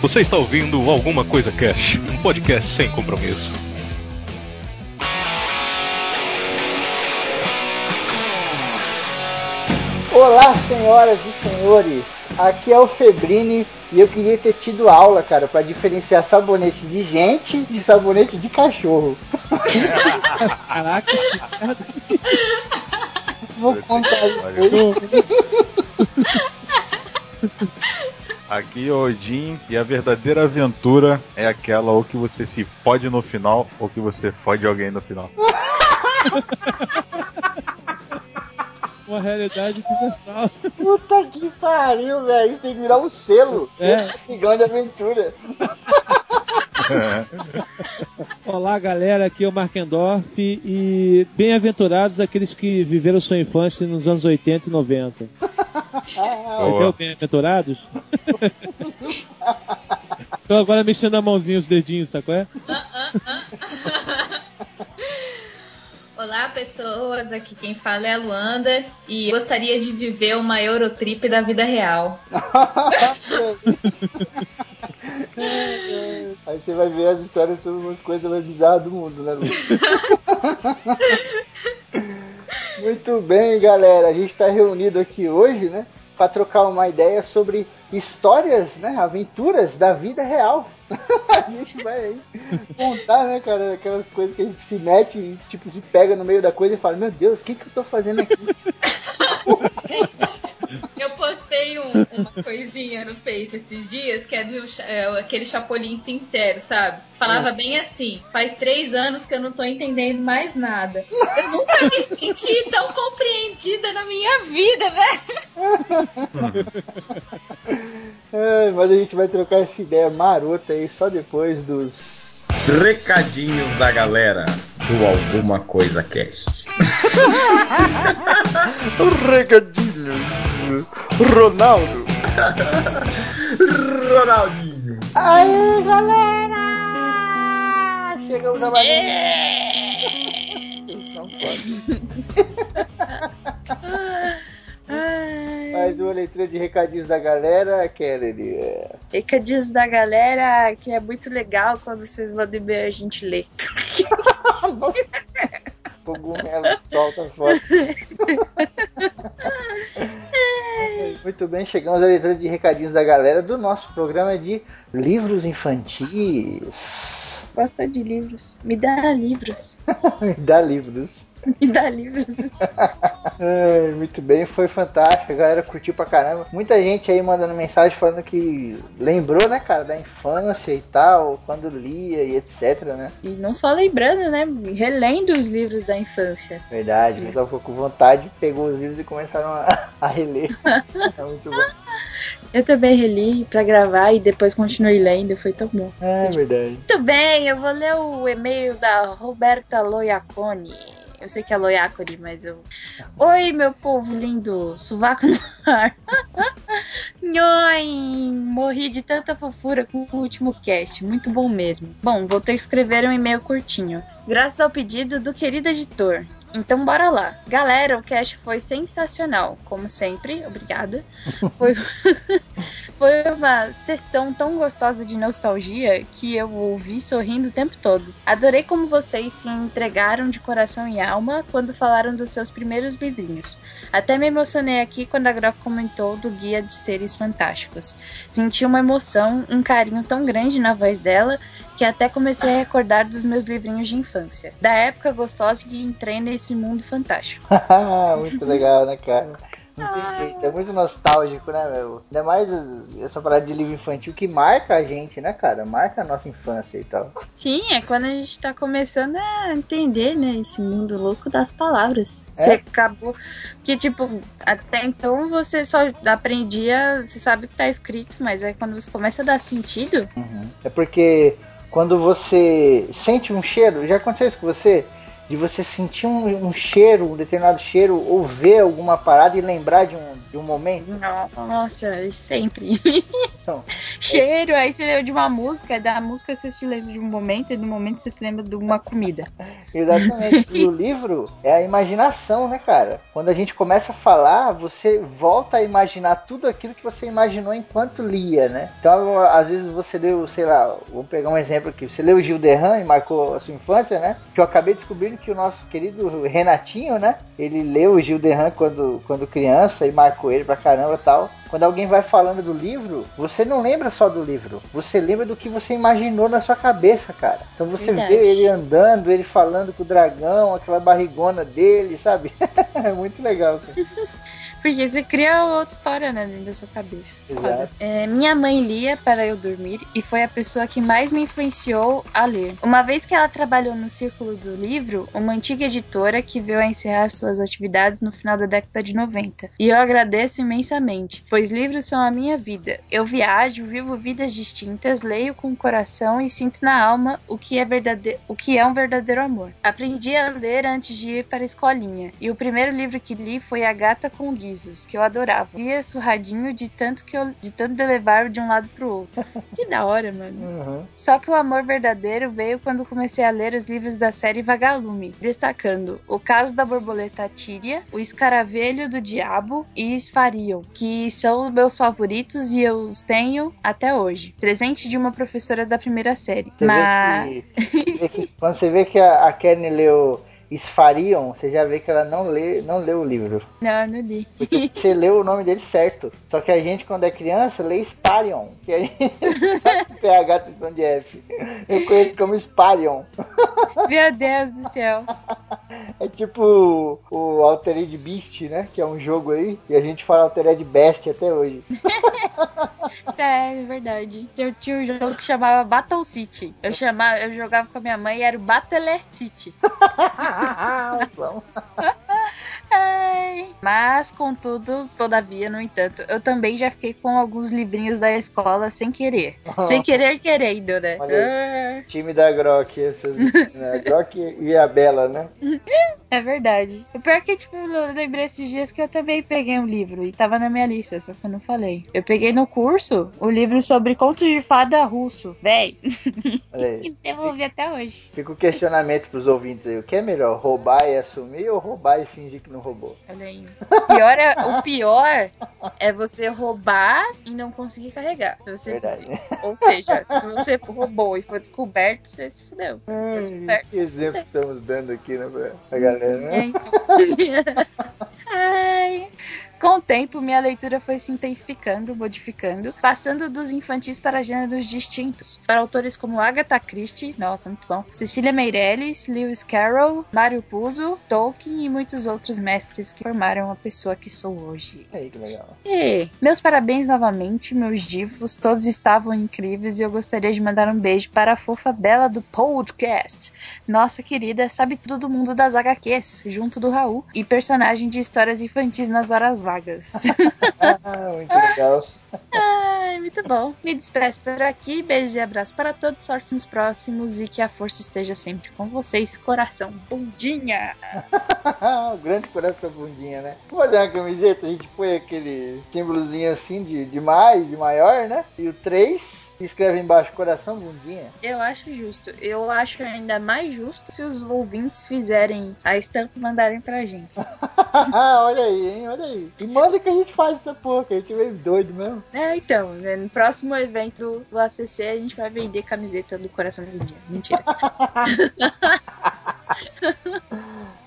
Você está ouvindo Alguma Coisa Cash, um podcast sem compromisso. Olá, senhoras e senhores. Aqui é o Febrini e eu queria ter tido aula, cara, para diferenciar sabonete de gente de sabonete de cachorro. Caraca, Vou contar. Aqui é o Odin e a verdadeira aventura é aquela ou que você se fode no final ou que você fode alguém no final. uma realidade universal. Puta que pariu, velho. Isso tem que virar um selo. É. Igual de aventura. Olá, galera. Aqui é o Markendorf e bem-aventurados aqueles que viveram sua infância nos anos 80 e 90. Entendeu? Bem-aventurados? Tô agora mexendo a mãozinha, os dedinhos, sacou? É? Olá, pessoas. Aqui quem fala é a Luanda e gostaria de viver uma Eurotrip da vida real. Aí você vai ver as histórias de as coisas mais bizarras do mundo, né? Muito bem, galera. A gente está reunido aqui hoje, né? Para trocar uma ideia sobre histórias, né? Aventuras da vida real. a gente vai aí contar, né, cara? Aquelas coisas que a gente se mete e, tipo, se pega no meio da coisa e fala: Meu Deus, o que, que eu tô fazendo aqui? Eu postei um- uma coisinha no Face esses dias, que é de um é, aquele Chapolin sincero, sabe? Falava bem assim: faz três anos que eu não tô entendendo mais nada. Eu nunca me senti tão compreendida na minha vida, velho. É, mas a gente vai trocar essa ideia marota aí só depois dos. Recadinhos da galera do Alguma Coisa Cast. Recadinhos. Ronaldo. Ronaldinho. Aí, galera! Chegamos a mais um. Mais uma leitura de recadinhos da galera, Kennedy. Recadinhos da galera, que é muito legal quando vocês mandam e-mail a gente lê. Cogumelo solta foto. Muito bem, chegamos à leitura de recadinhos da galera do nosso programa de livros infantis. Gosta de livros. Me dá livros. Dá livros. Me dá livros. Ai, muito bem, foi fantástico, a galera curtiu pra caramba. Muita gente aí mandando mensagem falando que lembrou, né, cara, da infância e tal, quando lia e etc, né? E não só lembrando, né? Relendo os livros da infância. Verdade, o pessoal ficou com vontade, pegou os livros e começaram a, a reler. É muito bom. Eu também reli pra gravar e depois continuei lendo, foi tão bom. É verdade. Muito bem, eu vou ler o e-mail da Roberta Loiacone. Eu sei que é Loiacone, mas eu. Oi, meu povo lindo, sovaco no ar. Nhoi, morri de tanta fofura com o último cast, muito bom mesmo. Bom, vou ter que escrever um e-mail curtinho. Graças ao pedido do querido editor. Então bora lá. Galera, o cast foi sensacional, como sempre, obrigada. Foi, foi uma sessão tão gostosa de nostalgia que eu ouvi sorrindo o tempo todo. Adorei como vocês se entregaram de coração e alma quando falaram dos seus primeiros livrinhos. Até me emocionei aqui quando a Graf comentou do Guia de Seres Fantásticos. Senti uma emoção, um carinho tão grande na voz dela que até comecei a recordar dos meus livrinhos de infância. Da época gostosa que entrei nesse mundo fantástico. muito legal, né, cara? Não tem jeito, é muito nostálgico, né, meu? Ainda mais essa parada de livro infantil que marca a gente, né, cara? Marca a nossa infância e tal. Sim, é quando a gente tá começando a entender, né, esse mundo louco das palavras. É? Você acabou. Que, tipo, até então você só aprendia, você sabe o que tá escrito, mas aí quando você começa a dar sentido, Uhum. É porque quando você sente um cheiro, já aconteceu isso com você? de você sentir um, um, cheiro, um determinado cheiro, ou ver alguma parada e lembrar de um, de um momento? Nossa, sempre. Então, cheiro, aí você lembra de uma música, da música você se lembra de um momento, e do momento você se lembra de uma comida. Exatamente. e o livro é a imaginação, né, cara? Quando a gente começa a falar, você volta a imaginar tudo aquilo que você imaginou enquanto lia, né? Então, às vezes você leu, sei lá, vou pegar um exemplo aqui, você leu o Gil Derran e marcou a sua infância, né? Que eu acabei descobrindo que o nosso querido Renatinho, né? Ele leu o Gil Derran quando, quando criança e marcou ele pra caramba e tal. Quando alguém vai falando do livro, você não lembra só do livro, você lembra do que você imaginou na sua cabeça, cara. Então você Verdade. vê ele andando, ele falando com o dragão, aquela barrigona dele, sabe? é muito legal. Cara. Porque você cria outra história, né, dentro da sua cabeça. É, minha mãe lia para eu dormir e foi a pessoa que mais me influenciou a ler. Uma vez que ela trabalhou no Círculo do Livro, uma antiga editora que veio a encerrar suas atividades no final da década de 90. E eu agradeço imensamente, pois livros são a minha vida. Eu viajo, vivo vidas distintas, leio com o coração e sinto na alma o que é, verdade... o que é um verdadeiro amor. Aprendi a ler antes de ir para a escolinha, e o primeiro livro que li foi A Gata com Guia que eu adorava. Via surradinho de tanto que eu, de tanto de levar de um lado pro outro. que da hora, mano. Uhum. Só que o amor verdadeiro veio quando comecei a ler os livros da série Vagalume, destacando O Caso da Borboleta Tíria, O Escaravelho do Diabo e Esfariam, que são os meus favoritos e eu os tenho até hoje. Presente de uma professora da primeira série. Você Mas... Vê que, quando você vê que a, a Kenny leu Esfariam, você já vê que ela não lê, não lê o livro. Não, não li. Porque você leu o nome dele certo. Só que a gente, quando é criança, lê Sparion. Que a gente sabe PH atenção de F. Eu conheço como Sparion. Meu Deus do céu. É tipo o Altered Beast, né? Que é um jogo aí. E a gente fala Altered Beast até hoje. é, é verdade. Eu tinha um jogo que chamava Battle City. Eu, chamava, eu jogava com a minha mãe e era o Battler City. Mas, contudo, todavia, no entanto, eu também já fiquei com alguns livrinhos da escola sem querer. sem querer querendo, né? Ah. Time da Grok, essas, né? Grok e a Bela, né? É verdade. O pior é que, tipo, eu lembrei esses dias que eu também peguei um livro e tava na minha lista, só que eu não falei. Eu peguei no curso o livro sobre contos de fada russo. Véi. Devolvi até hoje. Fica o questionamento pros ouvintes aí. O que é melhor, roubar e assumir ou roubar e fingir que não roubou? Olha aí. Pior é, o pior é você roubar e não conseguir carregar. Você, Verdade. Ou seja, se você roubou e for descoberto, você se fudeu. Hum, que exemplo estamos dando aqui, né, pra, pra galera, né? É, então. Ai. Com o tempo, minha leitura foi se intensificando, modificando, passando dos infantis para gêneros distintos, para autores como Agatha Christie, nossa, muito bom, Cecília Meirelles, Lewis Carroll, Mário Puzo, Tolkien e muitos outros mestres que formaram a pessoa que sou hoje. Ei, que legal. E meus parabéns novamente, meus divos, todos estavam incríveis e eu gostaria de mandar um beijo para a fofa Bela do podcast. Nossa querida, sabe tudo do mundo das HQs, junto do Raul, e personagem de histórias infantis nas horas vagas. Muito legal. Ai, muito bom. Me despeço por aqui. Beijo e abraço para todos. Sorte nos próximos e que a força esteja sempre com vocês. Coração bundinha. o grande coração bundinha, né? Vou olhar a camiseta, a gente põe aquele símbolozinho assim de, de mais, de maior, né? E o 3 escreve embaixo coração bundinha. Eu acho justo. Eu acho ainda mais justo se os ouvintes fizerem a estampa e mandarem pra gente. olha aí, hein? Olha aí. E manda que a gente faz essa porra, que a gente veio doido mesmo. É, então, né? no próximo evento do ACC a gente vai vender camiseta do coração bundinha. Mentira.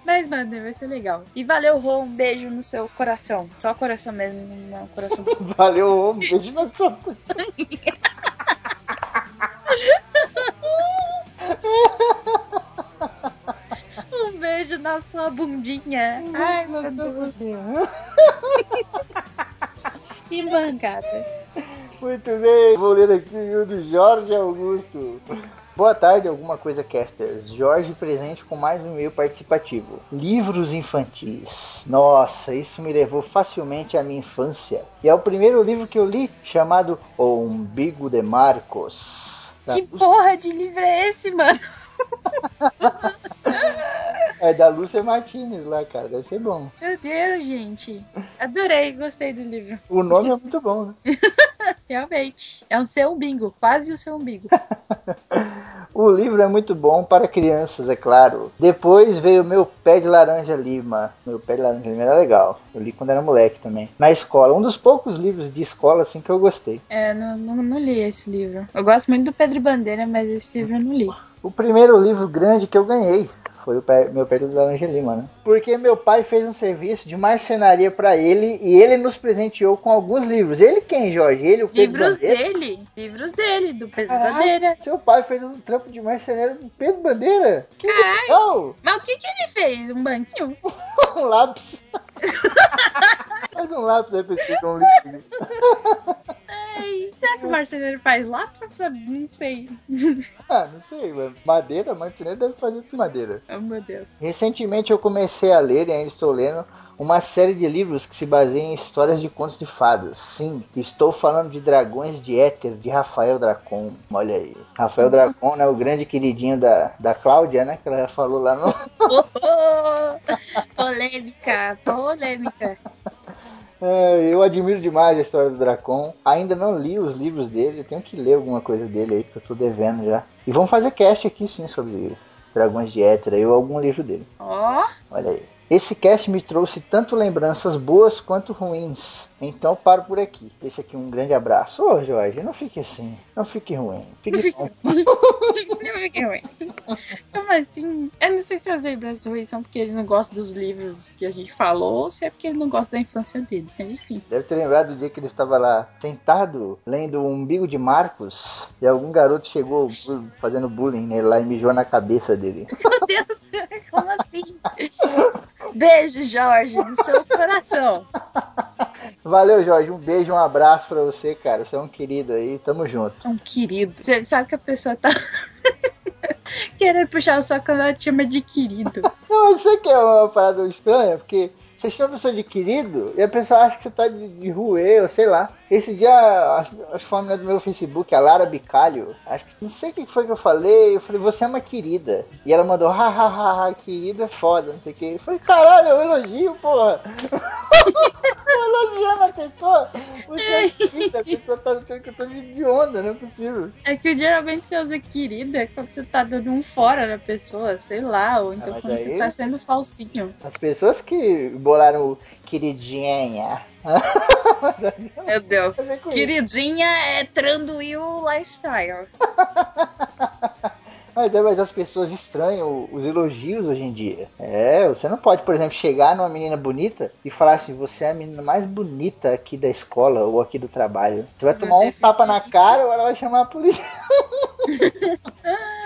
Mas, mano, vai ser legal. E valeu, Rô, um beijo no seu coração. Só coração mesmo, não coração. valeu, Rô, um beijo no seu um beijo na sua bundinha. Um Ai, meu Deus. Que bancada. Muito bem, vou ler aqui o do Jorge Augusto. Boa tarde, alguma coisa, casters. Jorge presente com mais um e-mail participativo. Livros infantis. Nossa, isso me levou facilmente à minha infância. E é o primeiro livro que eu li, chamado O Umbigo de Marcos. Que porra de livro é esse, mano? É da Lúcia Martinez lá, cara. Deve ser bom. Meu Deus, gente. Adorei, gostei do livro. O nome é muito bom, né? Realmente. É o seu umbigo, quase o seu umbigo. o livro é muito bom para crianças, é claro. Depois veio Meu Pé de Laranja Lima. Meu Pé de Laranja Lima era legal. Eu li quando era moleque também. Na escola. Um dos poucos livros de escola, assim, que eu gostei. É, não, não, não li esse livro. Eu gosto muito do Pedro Bandeira, mas esse livro eu não li. O primeiro livro grande que eu ganhei foi o meu pé do Laranja Lima, né? Porque meu pai fez um serviço de marcenaria para ele e ele nos presenteou com alguns livros. Ele quem, Jorge? Ele, o Pedro Livros Bandeira? dele. Livros dele, do Pedro Bandeira. Seu pai fez um trampo de marceneiro do Pedro Bandeira? Que Caralho. legal! Mas o que, que ele fez? Um banquinho? um lápis. Faz um lápis aí pra escrever um livro. Ai, será que o marceneiro faz lápis? Não sei. Ah, não sei. Madeira, marceneiro deve fazer de madeira. Oh, meu Deus. Recentemente eu comecei a ler, e ainda estou lendo, uma série de livros que se baseiam em histórias de contos de fadas. Sim, estou falando de Dragões de Éter, de Rafael Dracon. Olha aí. Rafael Dracon, né? O grande queridinho da, da Cláudia, né? Que ela já falou lá no. Polêmica, polêmica. É, eu admiro demais a história do Dracon. Ainda não li os livros dele, eu tenho que ler alguma coisa dele aí, porque eu tô devendo já. E vamos fazer cast aqui sim sobre Dragões de Éter aí, ou algum livro dele. Ó, Olha aí. Esse cast me trouxe tanto lembranças boas quanto ruins. Então paro por aqui. Deixa aqui um grande abraço. Ô Jorge, não fique assim. Não fique ruim. Fique bom. não fiquei ruim. Como assim? Eu não sei se as lembranças ruins são porque ele não gosta dos livros que a gente falou ou se é porque ele não gosta da infância dele. Mas enfim. Deve ter lembrado do dia que ele estava lá sentado lendo o umbigo de Marcos e algum garoto chegou fazendo bullying nele lá e mijou na cabeça dele. Meu Deus, como assim? Beijo, Jorge, no seu coração. Valeu, Jorge. Um beijo, um abraço pra você, cara. Você é um querido aí. Tamo junto. É um querido. Você sabe que a pessoa tá querendo puxar só quando ela te chama de querido. Não, mas isso aqui é uma parada estranha, porque você chama a pessoa de querido e a pessoa acha que você tá de, de ruê, ou sei lá. Esse dia, acho que foi meu Facebook, a Lara Bicalho, acho que não sei o que foi que eu falei, eu falei, você é uma querida. E ela mandou, hahaha, querido é foda, não sei o que. Eu falei, caralho, é um elogio, porra. Elogiando a pessoa. Você é querida, a pessoa tá achando que eu tô de, onda, não é possível. É que geralmente você usa querida quando você tá dando um fora na pessoa, sei lá, ou então mas quando aí- você tá sendo falsinho. As pessoas que bolaram o queridinha. Meu Deus. Queridinha é Tranduil Lifestyle. Mas, é, mas as pessoas estranham os elogios hoje em dia. É, você não pode, por exemplo, chegar numa menina bonita e falar assim, você é a menina mais bonita aqui da escola ou aqui do trabalho. Você vai tomar um tapa fizer na cara ou ela vai chamar a polícia.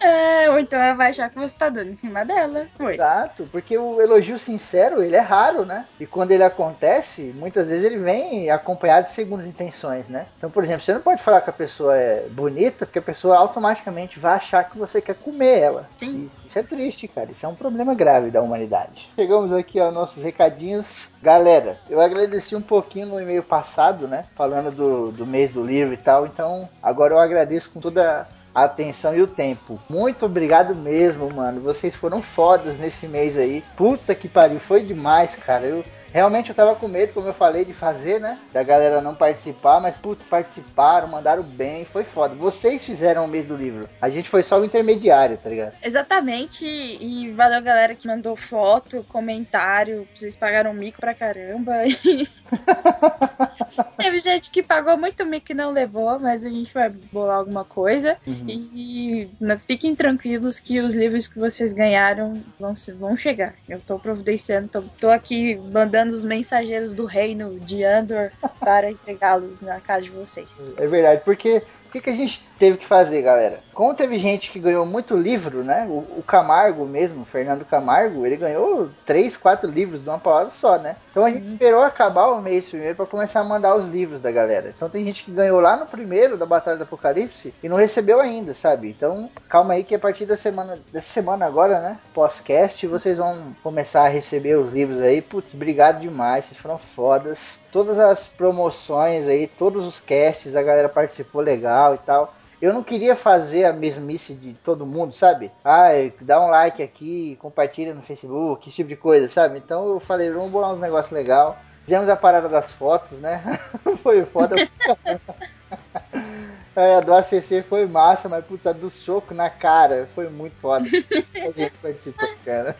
É, ou então ela vai achar que você tá dando em cima dela. Foi. Exato, porque o elogio sincero, ele é raro, né? E quando ele acontece, muitas vezes ele vem acompanhado de segundas intenções, né? Então, por exemplo, você não pode falar que a pessoa é bonita, porque a pessoa automaticamente vai achar que você quer comer ela. Sim. E Isso é triste, cara. Isso é um problema grave da humanidade. Chegamos aqui aos nossos recadinhos. Galera, eu agradeci um pouquinho no e-mail passado, né? Falando do, do mês do livro e tal. Então, agora eu agradeço com toda a atenção e o tempo. Muito obrigado mesmo, mano. Vocês foram fodas nesse mês aí. Puta que pariu, foi demais, cara. Eu realmente eu tava com medo, como eu falei, de fazer, né? Da galera não participar, mas putz, participaram, mandaram bem, foi foda. Vocês fizeram o mês do livro. A gente foi só o intermediário, tá ligado? Exatamente, e valeu galera que mandou foto, comentário, vocês pagaram mico pra caramba. Teve gente que pagou muito mico e não levou, mas a gente vai bolar alguma coisa. Uhum. E não, fiquem tranquilos que os livros que vocês ganharam vão, vão chegar. Eu tô providenciando, tô, tô aqui mandando os mensageiros do reino de Andor para entregá-los na casa de vocês. É verdade, porque o que, que a gente teve que fazer, galera? Como teve gente que ganhou muito livro, né? O, o Camargo mesmo, o Fernando Camargo, ele ganhou três, quatro livros de uma palavra só, né? Então a gente esperou acabar o mês primeiro para começar a mandar os livros da galera. Então tem gente que ganhou lá no primeiro da Batalha do Apocalipse e não recebeu ainda, sabe? Então calma aí que a partir da semana, dessa semana agora, né? Pós-cast, vocês vão começar a receber os livros aí. Putz, obrigado demais, vocês foram fodas. Todas as promoções aí, todos os casts, a galera participou legal e tal. Eu não queria fazer a mesmice de todo mundo, sabe? Ah, dá um like aqui, compartilha no Facebook, esse tipo de coisa, sabe? Então eu falei, vamos bolar uns negócios legal. Fizemos a parada das fotos, né? Foi foda. É, a do ACC foi massa, mas putz, a do soco na cara foi muito foda. a gente participou, cara.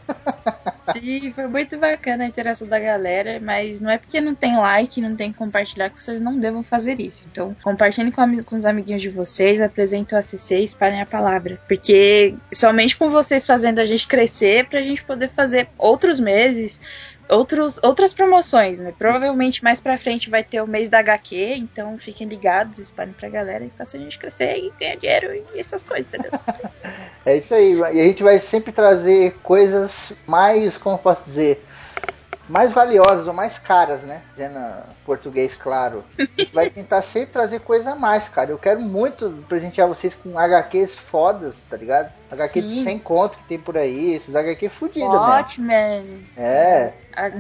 Sim, foi muito bacana a interação da galera, mas não é porque não tem like, não tem compartilhar que vocês não devam fazer isso. Então, compartilhem com, com os amiguinhos de vocês, apresentem o ACC e espalhem a palavra. Porque somente com vocês fazendo a gente crescer, pra gente poder fazer outros meses, outros, outras promoções, né? Provavelmente mais pra frente vai ter o mês da HQ, então fiquem ligados, espalhem pra galera e façam a gente crescer e ganhar dinheiro e essas coisas, entendeu? é isso aí, e a gente vai sempre trazer coisas mais, como posso dizer, mais valiosas ou mais caras, né? Dizendo português claro. Vai tentar sempre trazer coisa a mais, cara. Eu quero muito presentear vocês com HQs fodas, tá ligado? HQ Sim. de 100 conto que tem por aí, esses HQ fudidos, né? Batman. É.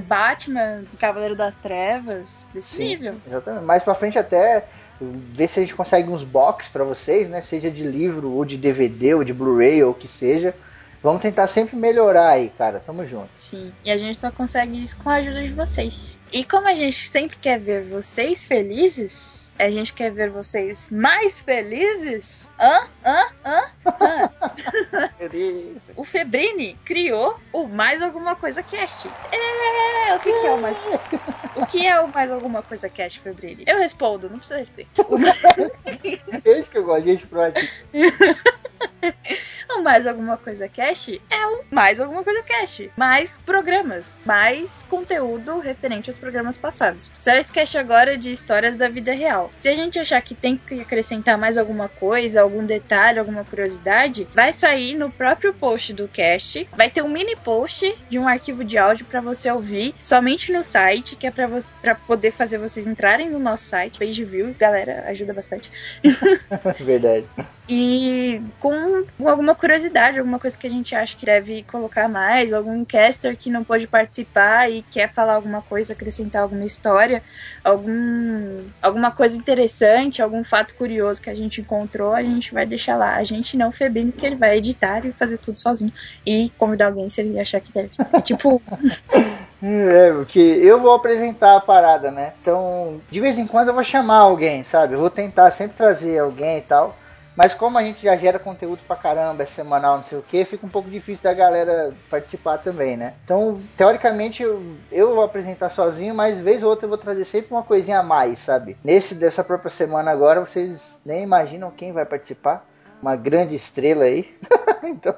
Batman, Cavaleiro das Trevas, desse Sim, nível. Exatamente. Mais pra frente até ver se a gente consegue uns box para vocês, né? Seja de livro ou de DVD ou de Blu-ray ou o que seja Vamos tentar sempre melhorar aí, cara. Tamo junto. Sim. E a gente só consegue isso com a ajuda de vocês. E como a gente sempre quer ver vocês felizes, a gente quer ver vocês mais felizes. Hã? Hã? Hã? Hã? o Febrini criou o Mais Alguma Coisa Cast. É, o que, que, é o mais. O que é o Mais Alguma Coisa Cast, Febrini? Eu respondo, não precisa responder. É isso que eu gosto, gente proativa. o Mais Alguma Coisa Cast é o Mais Alguma Coisa Cast. Mais programas, mais conteúdo referente aos programas passados. Só esse cast agora de histórias da vida real. Se a gente achar que tem que acrescentar mais alguma coisa, algum detalhe, alguma curiosidade, vai sair no próprio post do cast. Vai ter um mini post de um arquivo de áudio para você ouvir somente no site, que é para poder fazer vocês entrarem no nosso site, page view. Galera, ajuda bastante. Verdade. e com alguma curiosidade, alguma coisa que a gente acha que deve colocar mais, algum caster que não pode participar e quer falar alguma coisa, acrescentar alguma história, algum, alguma coisa interessante, algum fato curioso que a gente encontrou, a gente vai deixar lá. A gente não Febino, que ele vai editar e fazer tudo sozinho e convidar alguém se ele achar que deve. Tipo. É, porque eu vou apresentar a parada, né? Então, de vez em quando eu vou chamar alguém, sabe? Eu vou tentar sempre trazer alguém e tal. Mas como a gente já gera conteúdo pra caramba, é semanal, não sei o que, fica um pouco difícil da galera participar também, né? Então, teoricamente, eu, eu vou apresentar sozinho, mas vez ou outra eu vou trazer sempre uma coisinha a mais, sabe? Nesse dessa própria semana agora, vocês nem imaginam quem vai participar uma grande estrela aí. então,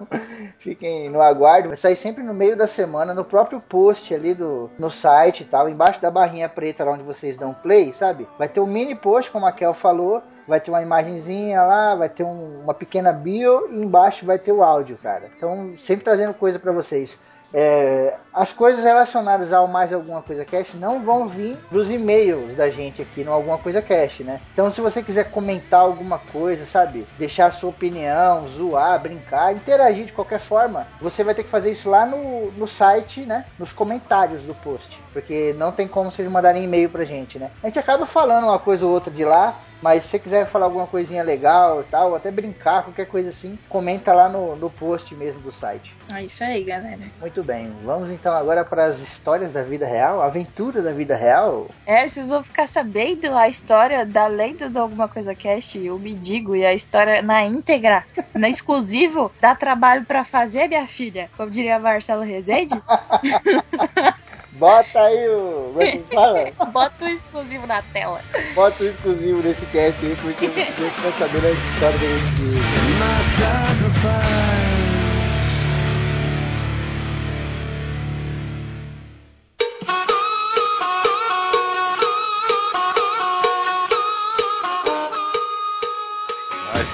fiquem no aguardo. Vai sair sempre no meio da semana, no próprio post ali do no site e tal, embaixo da barrinha preta lá onde vocês dão play, sabe? Vai ter um mini post, como a Kel falou, vai ter uma imagenzinha lá, vai ter um, uma pequena bio e embaixo vai ter o áudio, cara. Então, sempre trazendo coisa para vocês. É, as coisas relacionadas ao mais alguma coisa cash não vão vir dos e-mails da gente aqui no alguma coisa cash, né? Então se você quiser comentar alguma coisa, sabe, deixar a sua opinião, zoar, brincar, interagir de qualquer forma, você vai ter que fazer isso lá no, no site, né? Nos comentários do post, porque não tem como vocês mandarem e-mail pra gente, né? A gente acaba falando uma coisa ou outra de lá, mas se você quiser falar alguma coisinha legal e tal, até brincar, qualquer coisa assim, comenta lá no, no post mesmo do site. É isso aí, galera. Muito bem. Vamos então agora para as histórias da vida real, aventura da vida real. É, vocês vão ficar sabendo a história da lenda de alguma coisa cast, eu me digo, e a história na íntegra, na exclusivo, dá trabalho para fazer, minha filha. Como diria Marcelo Rezende. Bota aí o. Como é que fala? Bota o exclusivo na tela. Bota o exclusivo nesse cast aí, porque você vai saber a história do exclusivo.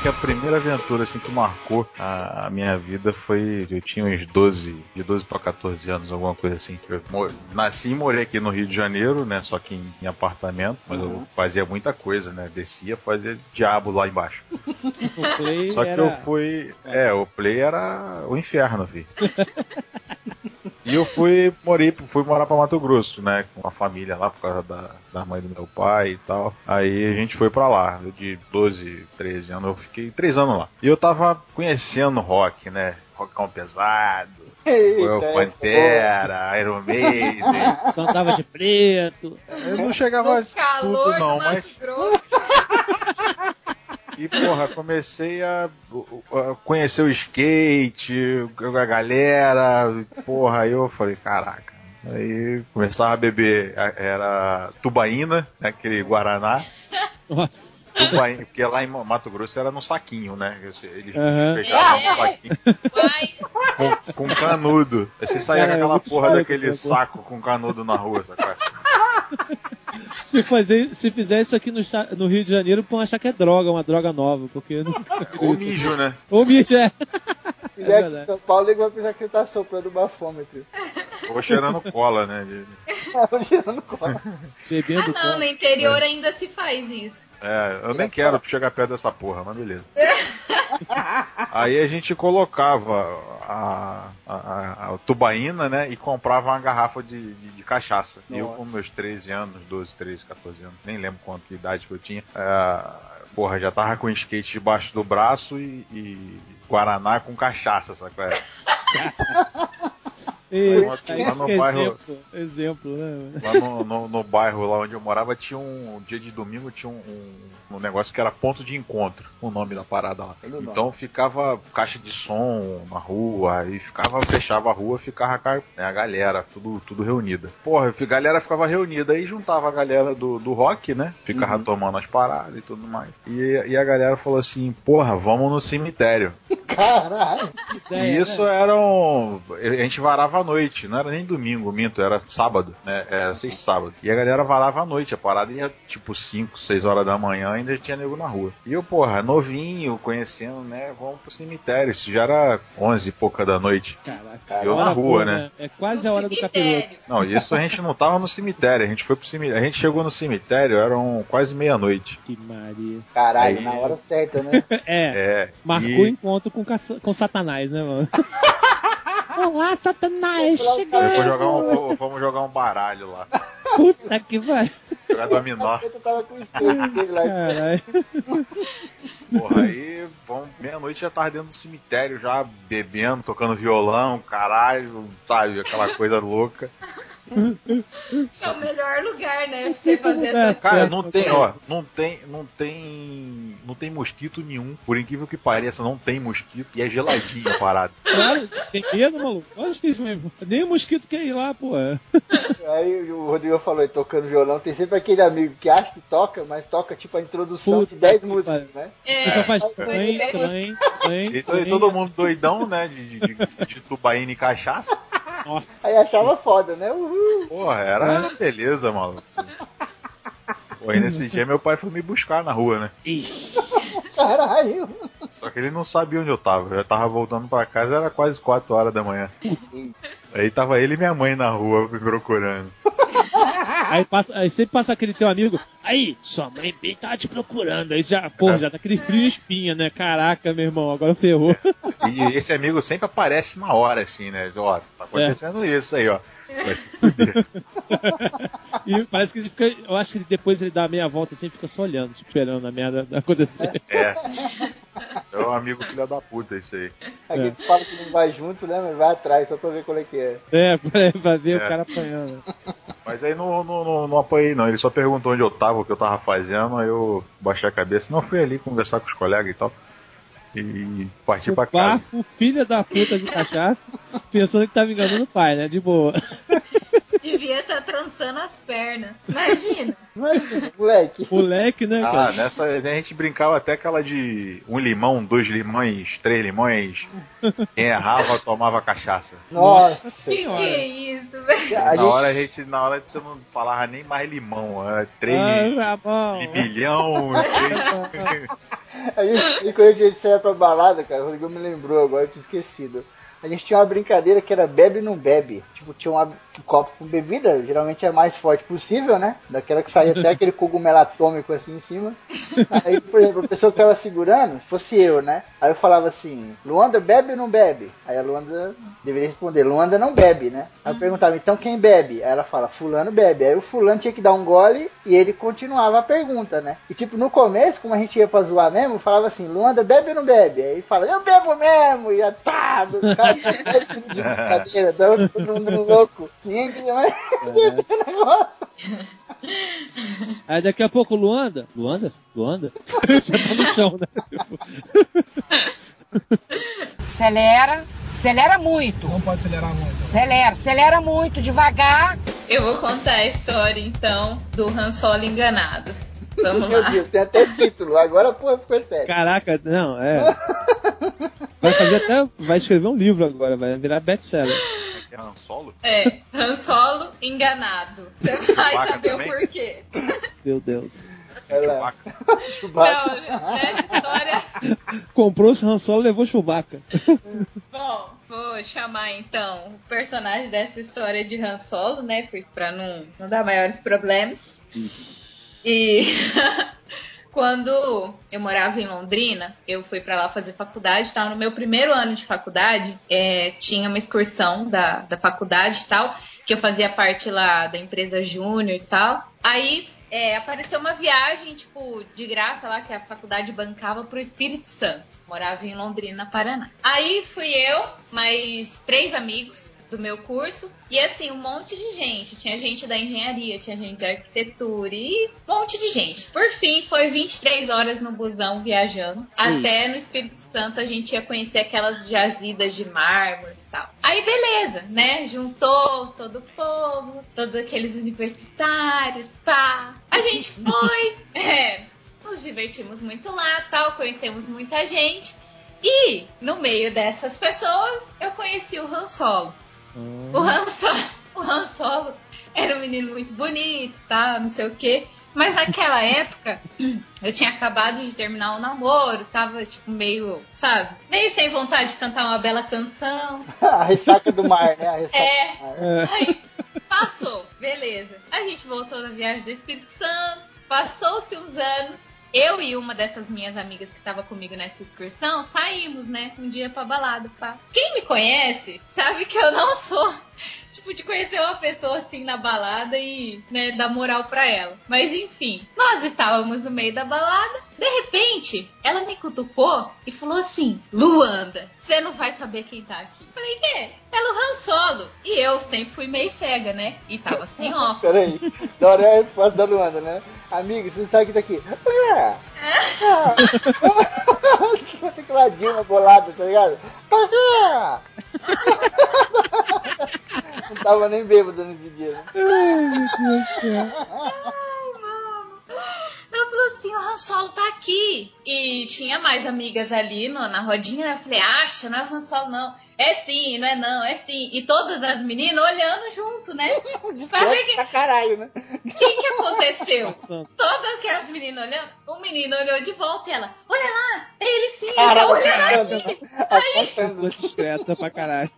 Que a primeira aventura assim que marcou a, a, minha vida foi. Eu tinha uns 12, de 12 para 14 anos, alguma coisa assim. Eu nasci e morei aqui no Rio de Janeiro, né? Só que em, em apartamento, mas uhum. eu fazia muita coisa, né? Descia, fazia diabo lá embaixo. Só que era... eu fui. É, o play era o inferno, vi. E eu fui, morei, fui morar pra Mato Grosso, né? Com a família lá, por causa da, da mãe do meu pai e tal. Aí a gente foi pra lá. Eu de 12, 13 anos, eu fiquei 3 anos lá. E eu tava conhecendo rock, né? Rockão pesado, Eita, Pantera, Iron Maiden. Só andava de preto. Eu não chegava a No isso calor tudo, não, mas Mato Grosso. E, porra, comecei a, a conhecer o skate, a galera, porra, aí eu falei, caraca. Aí começava a beber, era tubaína, né, aquele Guaraná. Nossa. Tubaína, porque lá em Mato Grosso era no saquinho, né? Eles Aham. pegavam É. um saquinho Mas com, com canudo. Aí você saía Cara, com é aquela porra daquele saco com canudo na rua, sacou? Se, fazer, se fizer isso aqui no, no Rio de Janeiro, vão achar que é droga, uma droga nova, porque Ou mijo, né? Ou mijo, é. Se É em verdade. São Paulo, ele vai pensar que você tá soprando o bafômetro. Ou cheirando cola, né? De- Girando cola. Bebendo ah não, cola. no interior ainda se faz isso. É, eu nem quero chegar perto dessa porra, mas beleza. Aí a gente colocava a, a, a- a tubaína, né? E comprava uma garrafa de, de, de cachaça. E eu Nossa. com meus 13 anos, 12, 13, 14 anos, nem lembro quanto que idade que eu tinha. é, porra, já tava com skate debaixo do braço e, e Guaraná com cachaça, sacou? É. Lá no é bairro- exemplo. Exemplo, né? Lá no, no, no bairro lá onde eu morava tinha um, um dia de domingo tinha um, um, um negócio que era ponto de encontro, o nome da parada lá. Nome. Então ficava caixa de som na rua, aí ficava, fechava a rua, ficava ca- né, a galera, tudo, tudo reunida. Porra, a galera ficava reunida, aí juntava a galera do, do rock, né? Ficava tomando as paradas e tudo mais. E, e a galera falou assim, porra, vamos no cemitério. Caralho. Ideia, E isso né? era um. A gente varava à noite, não era nem domingo, minto, era sábado, né? Era sexta e sábado. E a galera varava à noite, a parada ia tipo 5, 6 horas da manhã, ainda tinha nego na rua. E eu, porra, novinho, conhecendo, né? Vamos pro cemitério. Isso já era 11 e pouca da noite. Caraca. Eu na rua, boa, né? É quase No a hora do capiroto. cemitério. Não, isso a gente não tava no cemitério, a gente foi pro cemitério. A gente chegou no cemitério, eram quase meia-noite. Que Maria. Caralho, Aí- na hora certa, né? É, É. marcou e- o encontro com, com Satanás, né, mano? Olá, Satanás, jogar um, vamos jogar um baralho lá. Puta que vai. Jogar dominó. Eu tava com o. Caralho. Porra, aí vamos, meia-noite já tava dentro do cemitério, já bebendo, tocando violão, caralho, sabe, aquela coisa louca. É o melhor lugar, né? Pra você fazer É, essas Cara, não tem, ó, não tem, não tem, não tem mosquito nenhum. Por incrível que pareça, não tem mosquito e é geladinho a parada. Claro, tem medo, maluco? Acho que isso mesmo. Nem o mosquito quer ir lá, pô. Aí o Rodrigo falou, aí, tocando violão, tem sempre aquele amigo que acha que toca, mas toca tipo a introdução Puta de 10 que músicas, né? É, Só faz trem, é. trem, trem, trem. todo mundo doidão, né, de, de, de tubaína e cachaça. Nossa. Aí achava foda, né? Uhul. Porra, era beleza, maluco. Pô, aí nesse dia meu pai foi me buscar na rua, né? Ixi. Caralho. Só que ele não sabia onde eu tava. Eu já tava voltando pra casa, era quase 4 horas da manhã. Aí tava ele e minha mãe na rua me procurando. Aí, passa, aí sempre passa aquele teu amigo. Aí, sua mãe bem tava te procurando. Aí já, pô, já tá aquele frio e espinha, né? Caraca, meu irmão, agora ferrou. E esse amigo sempre aparece na hora, assim, né? Ó, tá acontecendo isso aí, ó. Vai se fuder. E parece que ele fica. Eu acho que depois ele dá a meia volta assim e fica só olhando, esperando a merda acontecer. É. É um amigo filho da puta, isso aí. Aquele que fala que não vai junto, né? Mas vai atrás só pra ver qual é que é. É, pra, pra ver É. o cara apanhando. Mas aí não, não, não, não apanhei, não. Ele só perguntou onde eu tava, o que eu tava fazendo, aí eu baixei a cabeça. Não, fui ali conversar com os colegas e tal. E parti O pra casa. bafo, filha da puta de cachaça, pensando que tava enganando o pai, né? De boa. devia estar trançando as pernas. Imagina. Mas, moleque. Moleque, né, Ah, cara? nessa a gente brincava até aquela de um limão, dois limões, três limões. Quem errava tomava cachaça. Nossa. Que senhora. que é isso, velho? A na gente, hora a gente, na hora você não falava nem mais limão, era três Ah, tá três... a gente, e quando a gente saia pra balada, cara, o Rodrigo me lembrou agora, eu tinha esquecido. A gente tinha uma brincadeira que era bebe não bebe. Tipo, tinha uma, um copo com bebida, geralmente é a mais forte possível, né? Daquela que saía até aquele cogumelo atômico assim em cima. Aí, por exemplo, a pessoa que tava segurando, fosse eu, né? Aí eu falava assim, Luanda bebe ou não bebe? Aí a Luanda deveria responder, Luanda não bebe, né? Aí eu perguntava, então quem bebe? Aí ela fala, fulano bebe. Aí o fulano tinha que dar um gole e ele continuava a pergunta, né? E tipo, no começo, como a gente ia pra zoar mesmo, falava assim, Luanda bebe ou não bebe? Aí ele fala, eu bebo mesmo! E já tá, os caras de brincadeira, tava todo mundo louco. Mais esse negócio. Aí daqui a pouco, Luanda. Luanda? Luanda? Já tá no chão, né? Acelera, acelera muito. Não pode acelerar muito. Acelera, acelera muito, devagar. Eu vou contar a história, então, do Han Solo enganado. Vamos Meu lá. Deus, tem até título. Agora, pô, ficou sério. Caraca, não, é. Vai fazer até. Vai escrever um livro agora, vai virar best-seller. É Han Solo? É, Han Solo enganado. Você vai Chewbacca saber o também? porquê. Meu Deus. Olha lá. Chewbacca. Chewbacca. Não, nessa história. Comprou esse Han Solo e levou Chewbacca. Bom, vou chamar então o personagem dessa história de Han Solo, né? Pra não, não dar maiores problemas. E quando eu morava em Londrina, eu fui pra lá fazer faculdade, tava no meu primeiro ano de faculdade, é, tinha uma excursão da, da faculdade e tal, que eu fazia parte lá da empresa Júnior e tal. Aí é, apareceu uma viagem, tipo, de graça lá, que a faculdade bancava pro Espírito Santo. Morava em Londrina, Paraná. Aí fui eu, mais três amigos do meu curso, e assim, um monte de gente. Tinha gente da engenharia, tinha gente da arquitetura e um monte de gente. Por fim, foi 23 horas no busão viajando. Até no Espírito Santo a gente ia conhecer aquelas jazidas de mármore tal. Aí beleza, né? Juntou todo o povo, todos aqueles universitários, pá. A gente foi, é, nos divertimos muito lá, tal, conhecemos muita gente. E no meio dessas pessoas, eu conheci o Han Solo. O Han, Solo, o Han Solo era um menino muito bonito, tá? Não sei o quê. Mas naquela época, eu tinha acabado de terminar o namoro, tava, tipo, meio, sabe? Meio sem vontade de cantar uma bela canção. A ressaca do mar, né? A ressaca É. do mar. Aí, passou, beleza. A gente voltou da viagem do Espírito Santo, passou-se uns anos. Eu e uma dessas minhas amigas que tava comigo nessa excursão saímos, né? Um dia pra balada, pá. Quem me conhece sabe que eu não sou tipo de conhecer uma pessoa assim na balada e, né, dar moral pra ela. Mas enfim, nós estávamos no meio da balada. De repente, ela me cutucou e falou assim: Luanda, você não vai saber quem tá aqui. Falei, quê? É o Han Solo. E eu sempre fui meio cega, né? E tava sem óculos. Peraí, da hora é a resposta da Luanda, né? Amigo, você não sabe que tá aqui. Ah. Você que lá Dilma bolada, tá ligado? Não tava nem bêbado nesse dia, né? Ai, meu Deus do céu. Ai, mano. Ela falou assim: o Han Solo tá aqui. E tinha mais amigas ali no- na rodinha. né? Eu falei: acha, não é o Han Solo, não. É sim, não é não, é sim. E todas as meninas olhando junto, né? Pra ver Desconto pra caralho, né? o que, que aconteceu. Todas aquelas meninas olhando, o menino olhou de volta e ela: olha lá, é ele sim, ele Caralho, tá olhando apontando, aqui. apontando. Pessoa discreta pra caralho.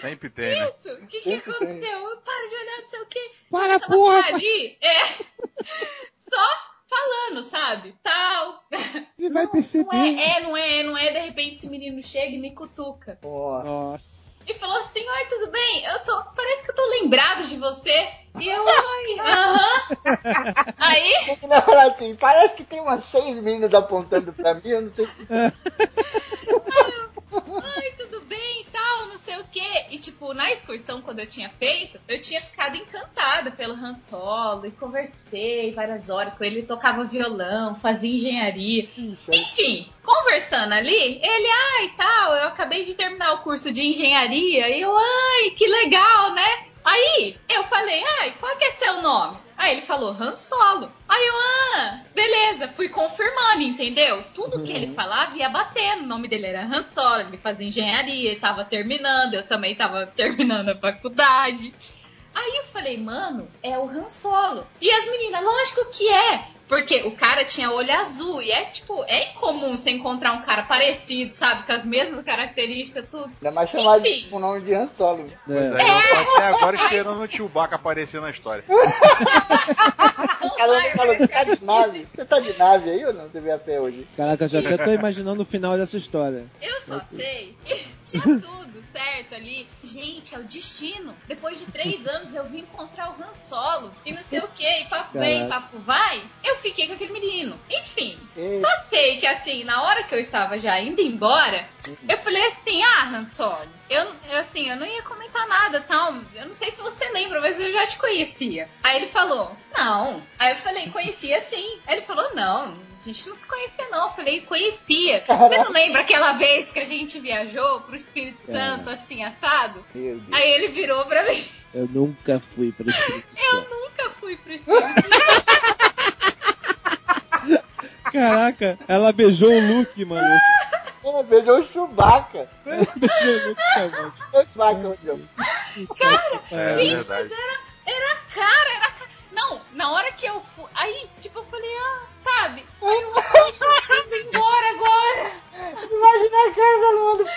Sempre tem, né? Isso, o que, que Sempre tem. aconteceu? Para de olhar, não sei o quê. Para, Começava a porra! ali, é, só falando, sabe? Tal. Ele vai Não, perceber. Não é, é, não é, não é. De repente esse menino chega e me cutuca. Nossa. E falou assim: Oi, tudo bem? Eu tô. Parece que eu tô lembrado de você. E eu, oi, aham. Aí, Ele vai falar assim, parece que tem umas seis meninas apontando pra mim, eu não sei se... ai, tudo bem e tal, não sei o quê. E tipo, na excursão, quando eu tinha feito, eu tinha ficado encantada pelo Han Solo e conversei várias horas com ele. Ele tocava violão, fazia engenharia. Enfim, conversando ali, ele, ai, tal, eu acabei de terminar o curso de engenharia. E eu, ai, que legal, né? Aí eu falei, ai, qual que é seu nome? Aí ele falou Han Solo. Aí eu, ah, beleza, fui confirmando, entendeu? Tudo que ele falava ia batendo. O nome dele era Han Solo, ele fazia engenharia, ele tava terminando, eu também tava terminando a faculdade. Aí eu falei, mano, é o Han Solo. E as meninas, lógico que é. Porque o cara tinha olho azul. E é tipo, é incomum você encontrar um cara parecido, sabe? Com as mesmas características, tudo. Ainda mais chamado Enfim. com o nome de Han Solo. né? Pois É. é, eu tô até agora esperando o Chewbacca aparecer na história. Não Ela vai falou, você tá de nave? Você tá de nave aí ou não? Você veio a pé hoje? Caraca, eu já até tô imaginando o final dessa história. Eu só sei. Tinha tudo certo ali. Gente, é o destino. Depois de três anos eu vim encontrar o Han Solo. E não sei o que. E papo vem, papo vai. Eu fiquei com aquele menino. Enfim. Eita. Só sei que assim, na hora que eu estava já indo embora, eu falei assim, ah, Han Solo. Eu, eu, assim, eu não ia comentar nada, tal. Eu não sei se você lembra, mas eu já te conhecia. Aí ele falou, não. Aí eu falei, conhecia sim. Aí ele falou, não, a gente não se conhecia não. Eu falei, conhecia. Você não lembra aquela vez que a gente viajou pro Espírito Santo, assim, assado? Aí ele virou pra mim, Eu nunca fui pro Espírito eu Santo. nunca fui pro Espírito Santo. Caraca, ela beijou o Luke, maluco. É, beijou o Chewbacca. Beijou o Luke, maluco. O Chewbacca, meu Deus. Cara, É, gente, mas era, era a cara, era a cara. Não, na hora que eu fui. Aí, tipo, eu falei, ah, sabe? Aí eu preciso ir embora agora. Imagina a cara da Luana.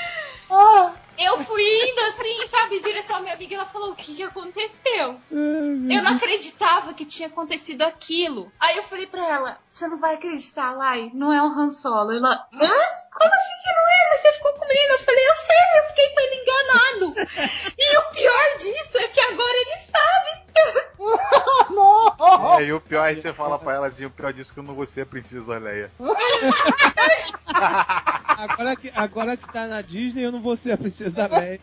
Ah, Eu fui indo assim, sabe, em direção à minha amiga. Ela falou: O que, que aconteceu? Eu não acreditava que tinha acontecido aquilo. Aí eu falei pra ela: Você não vai acreditar, Lai? Não é o Han Solo. Ela: Hã? Como assim que não é? Mas você ficou com o menino? Eu falei: Eu sei, eu fiquei com ele enganado. E o pior disso é que agora ele sabe. Não. É, e o pior é que você fala pra ela assim, o pior disso é que eu não vou ser a princesa Leia. Agora que, agora que tá na Disney, eu não vou ser a Princesa Leia.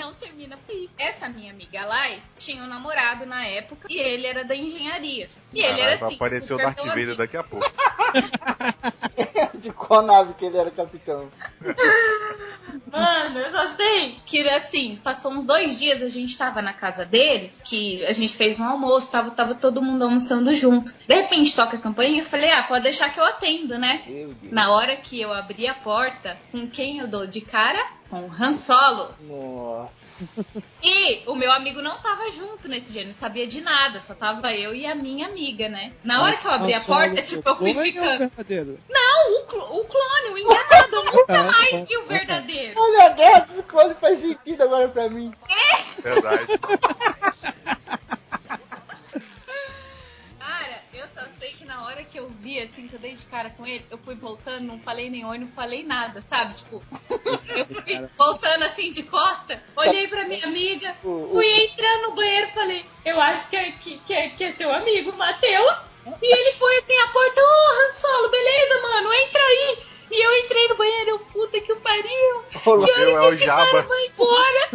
Não termina por aí. Essa minha amiga Lai tinha um namorado na época e ele era da engenharia. E ele era assim. aparecer o Darth Vader daqui a pouco. De qual nave que ele era capitão? Mano, eu só sei que assim, passou uns dois dias, a gente tava na casa dele, que a gente fez um almoço, tava, tava todo mundo almoçando junto. De repente toca a campainha e eu falei, ah, pode deixar que eu atendo, né? Meu Deus. Na hora que eu abri a porta, com quem eu dou de cara? Com o Han Solo. Nossa. E o meu amigo não tava junto nesse dia, não sabia de nada, só tava eu e a minha amiga, né? Na hora que eu abri a Han Solo, porta, tipo, eu fui o clone ou o ficando. Não, o, clo- o clone, o enganado, eu nunca Ah, mais tá. vi o verdadeiro. Olha a guerra dos clones faz sentido agora pra mim. Verdade. Cara, eu só sei que na hora que eu vi, assim, que eu dei de cara com ele, eu fui voltando, não falei nem oi, não falei nada, sabe? Tipo, eu fui voltando assim de costa, olhei pra minha amiga, fui entrando no banheiro falei, eu acho que é, que, que é, que é seu amigo, Matheus. E ele foi assim, a porta, ô Han Solo, beleza, mano, entra aí. E eu entrei no banheiro, puta que o pariu. Olá. Que hora Eu, é que o esse Jabba. cara vai embora?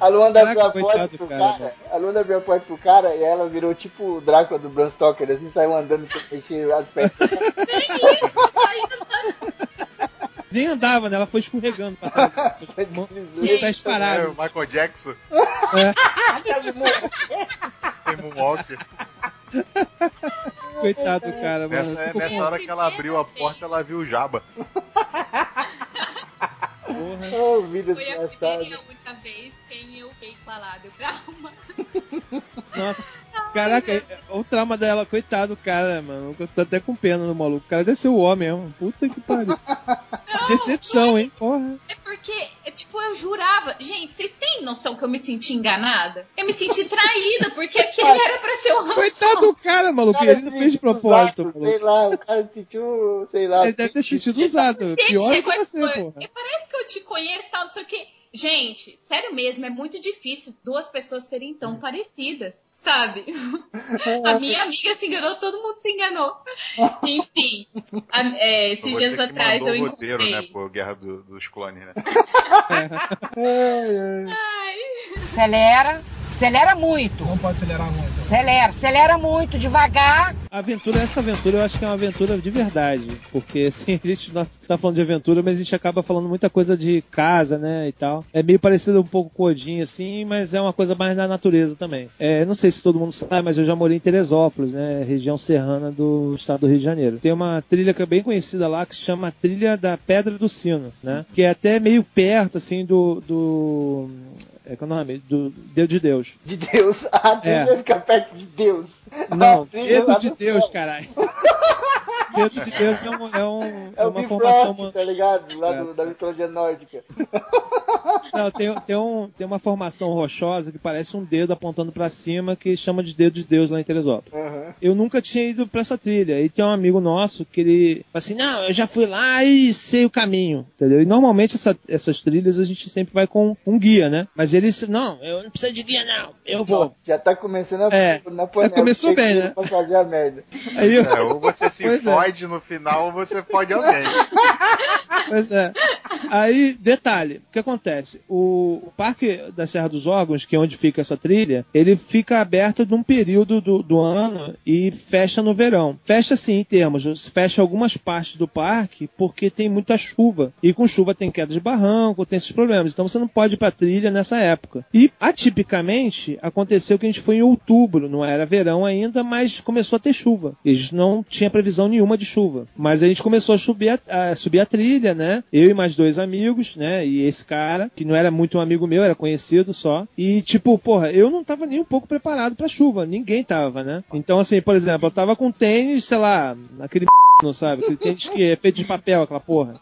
A Luanda abriu a porta pro cara, cara. A Luanda abriu a porta pro cara e ela virou tipo o Drácula do Bram Stoker, assim, saiu andando pra mexer as pernas. Nem isso, saí Nem andava, né? Ela foi escorregando pra trás. Os pés É, parados. o Michael Jackson, mo- tem Moonwalker. Coitado do cara, mano. Nessa, nessa com hora que ela abriu a porta, ela viu o Jabba. porra. Oh, vida Foi a primeira e a única vez que eu fiquei falado trauma. Nossa. Caraca, o trauma dela, coitado do cara, mano. Eu tô até com pena no maluco. O cara deve ser o homem mesmo. Puta que pariu. Decepção, hein? Porra. É porque, é, tipo, eu jurava. Gente, vocês têm noção que eu me senti enganada? Eu me senti traída, porque aquele era pra ser o Han Coitado do cara, maluco. Cara, Ele não fez de propósito, usado, maluco. Sei lá, o cara se sentiu, sei lá. Ele deve ter sentido usado. Gente, Pior que e você, porra. "E Parece que eu te conheço, tal, não sei o quê. Gente, sério mesmo, é muito difícil duas pessoas serem tão parecidas, sabe? A minha amiga se enganou, todo mundo se enganou. Enfim, a- é, esses dias você que atrás eu o roteiro, encontrei. né, pô, Guerra do- dos Clones, né? Ai, Acelera. Acelera muito. Não pode acelerar muito. Acelera. Acelera muito, devagar. A aventura, essa aventura, eu acho que é uma aventura de verdade. Porque, assim, a gente não tá falando de aventura, mas a gente acaba falando muita coisa de casa, né, e tal. É meio parecido um pouco com Odin, assim, mas é uma coisa mais da natureza também. É, não sei se todo mundo sabe, mas eu já morei em Teresópolis, né, região serrana do estado do Rio de Janeiro. Tem uma trilha que é bem conhecida lá, que se chama Trilha da Pedra do Sino, né, que é até meio perto, assim, do... do É qual é o nome? Do Dedo de Deus. De Deus. A trilha É. vai ficar perto de Deus. Não, A trilha lá Dedo de Deus, caralho. Dedo de Deus é, um, é, um, É é uma formação. uma- tá ligado? Lá do- da mitologia nórdica. Não, tem, tem, um, tem uma formação rochosa que parece um dedo apontando pra cima que chama de Dedo de Deus lá em Teresópolis. Aham. Eu nunca tinha ido pra essa trilha. E tem um amigo nosso que ele fala assim: Não, eu já fui lá e sei o caminho. Entendeu? E normalmente essa- essas trilhas a gente sempre vai com um guia, né? Mas ele disse: Não, eu não preciso de guia, não. Eu vou. Nossa, já tá começando a É, na panela. já começou bem, né? Pra fazer a merda. Aí eu, É, ou você se Pois no final, você fode alguém. Pois é. Aí, detalhe, o que acontece? O, o Parque da Serra dos Órgãos, que é onde fica essa trilha, ele fica aberto num período do, do ano e fecha no verão. Fecha assim em termos, fecha algumas partes do parque porque tem muita chuva. E com chuva tem queda de barranco, tem esses problemas. Então você não pode ir pra trilha nessa época. E atipicamente aconteceu que a gente foi em outubro, não era verão ainda, mas começou a ter chuva. E gente não tinha previsão nenhuma de chuva. Mas a gente começou a subir a, a subir a trilha, né? Eu e mais dois amigos, né? E esse cara, que não era muito um amigo meu, era conhecido só. E tipo, porra, eu não tava nem um pouco preparado pra chuva. Ninguém tava, né? Então, assim, por exemplo, eu tava com tênis, sei lá, aquele não sabe? Aquele tênis que é feito de papel, aquela porra.